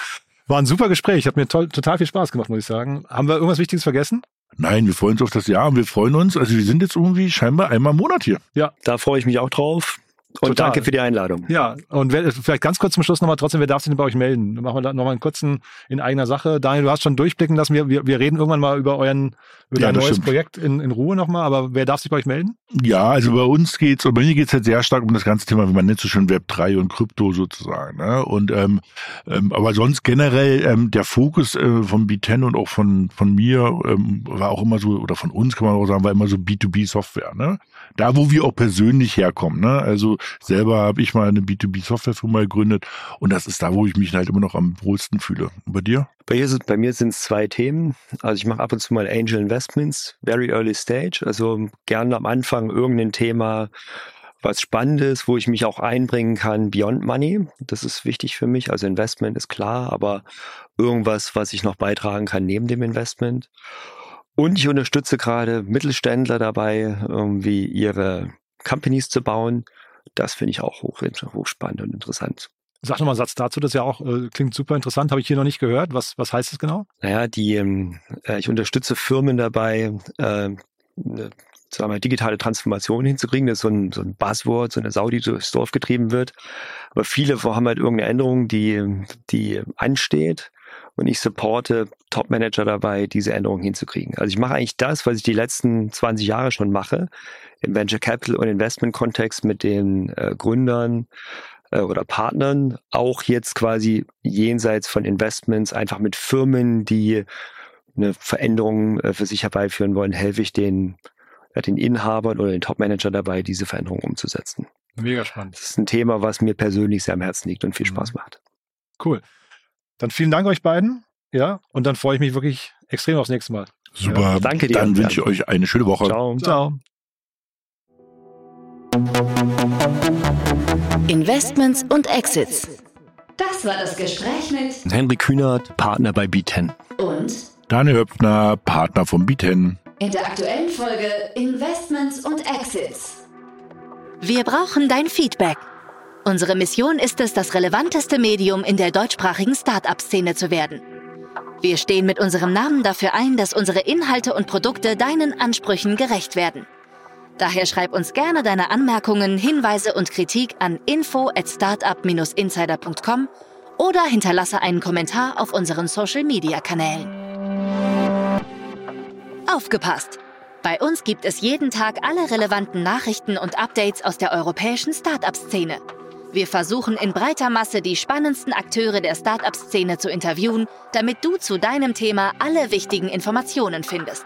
War ein super Gespräch. Hat mir toll, total viel Spaß gemacht, muss ich sagen. Haben wir irgendwas Wichtiges vergessen? Nein, wir freuen uns auf das Jahr und wir freuen uns. Also wir sind jetzt irgendwie scheinbar einmal im Monat hier. Ja. Da freue ich mich auch drauf. Und Total. danke für die Einladung. Ja, und wer, vielleicht ganz kurz zum Schluss nochmal trotzdem, wer darf sich denn bei euch melden? Machen wir da nochmal einen kurzen in eigener Sache. Daniel, du hast schon durchblicken lassen, wir, wir, wir reden irgendwann mal über euren über ja, dein neues stimmt. Projekt in, in Ruhe nochmal, aber wer darf sich bei euch melden? Ja, also bei uns geht's, und bei mir geht's halt sehr stark um das ganze Thema, wie man nennt so schön Web 3 und Krypto sozusagen. Ne? Und ähm, ähm, aber sonst generell ähm, der Fokus äh, von B10 und auch von, von mir ähm, war auch immer so, oder von uns kann man auch sagen, war immer so B2B-Software. Ne? Da, wo wir auch persönlich herkommen. Ne? Also selber habe ich mal eine B2B-Softwarefirma gegründet und das ist da, wo ich mich halt immer noch am wohlsten fühle. Und bei dir? Bei, hier, bei mir sind es zwei Themen. Also ich mache ab und zu mal Angel Investments, very early stage, also gerne am Anfang irgendein Thema, was Spannendes, wo ich mich auch einbringen kann, Beyond Money. Das ist wichtig für mich. Also Investment ist klar, aber irgendwas, was ich noch beitragen kann neben dem Investment. Und ich unterstütze gerade Mittelständler dabei, irgendwie ihre Companies zu bauen. Das finde ich auch hoch, hochspannend und interessant. Sag noch mal einen Satz dazu, das ja auch, äh, klingt super interessant, habe ich hier noch nicht gehört. Was, was heißt das genau? Naja, die, ähm, äh, ich unterstütze Firmen dabei, äh, eine sagen wir, digitale Transformation hinzukriegen. Das ist so ein, so ein Buzzword, so eine Sau, die durchs Dorf getrieben wird. Aber viele haben halt irgendeine Änderung, die, die ansteht. Und ich supporte Top-Manager dabei, diese Änderungen hinzukriegen. Also ich mache eigentlich das, was ich die letzten 20 Jahre schon mache, im Venture Capital und Investment Kontext mit den äh, Gründern äh, oder Partnern, auch jetzt quasi jenseits von Investments, einfach mit Firmen, die eine Veränderung äh, für sich herbeiführen wollen, helfe ich den den Inhabern oder den Top-Manager dabei, diese Veränderung umzusetzen. Mega spannend. Das ist ein Thema, was mir persönlich sehr am Herzen liegt und viel mhm. Spaß macht. Cool. Dann vielen Dank euch beiden. Ja, und dann freue ich mich wirklich extrem aufs nächste Mal. Super. Ja. Danke dir. Dann wünsche ich euch eine schöne Woche. Ciao. Ciao. Investments und Exits. Das war das Gespräch mit Henry Kühnert, Partner bei B10. Und Daniel Höpfner, Partner von B10. In der aktuellen Folge Investments und Exits. Wir brauchen dein Feedback. Unsere Mission ist es, das relevanteste Medium in der deutschsprachigen Start-up-Szene zu werden. Wir stehen mit unserem Namen dafür ein, dass unsere Inhalte und Produkte deinen Ansprüchen gerecht werden. Daher schreib uns gerne deine Anmerkungen, Hinweise und Kritik an info at startup-insider.com oder hinterlasse einen Kommentar auf unseren Social-Media-Kanälen. Aufgepasst! Bei uns gibt es jeden Tag alle relevanten Nachrichten und Updates aus der europäischen Startup-Szene. Wir versuchen in breiter Masse die spannendsten Akteure der Startup-Szene zu interviewen, damit du zu deinem Thema alle wichtigen Informationen findest.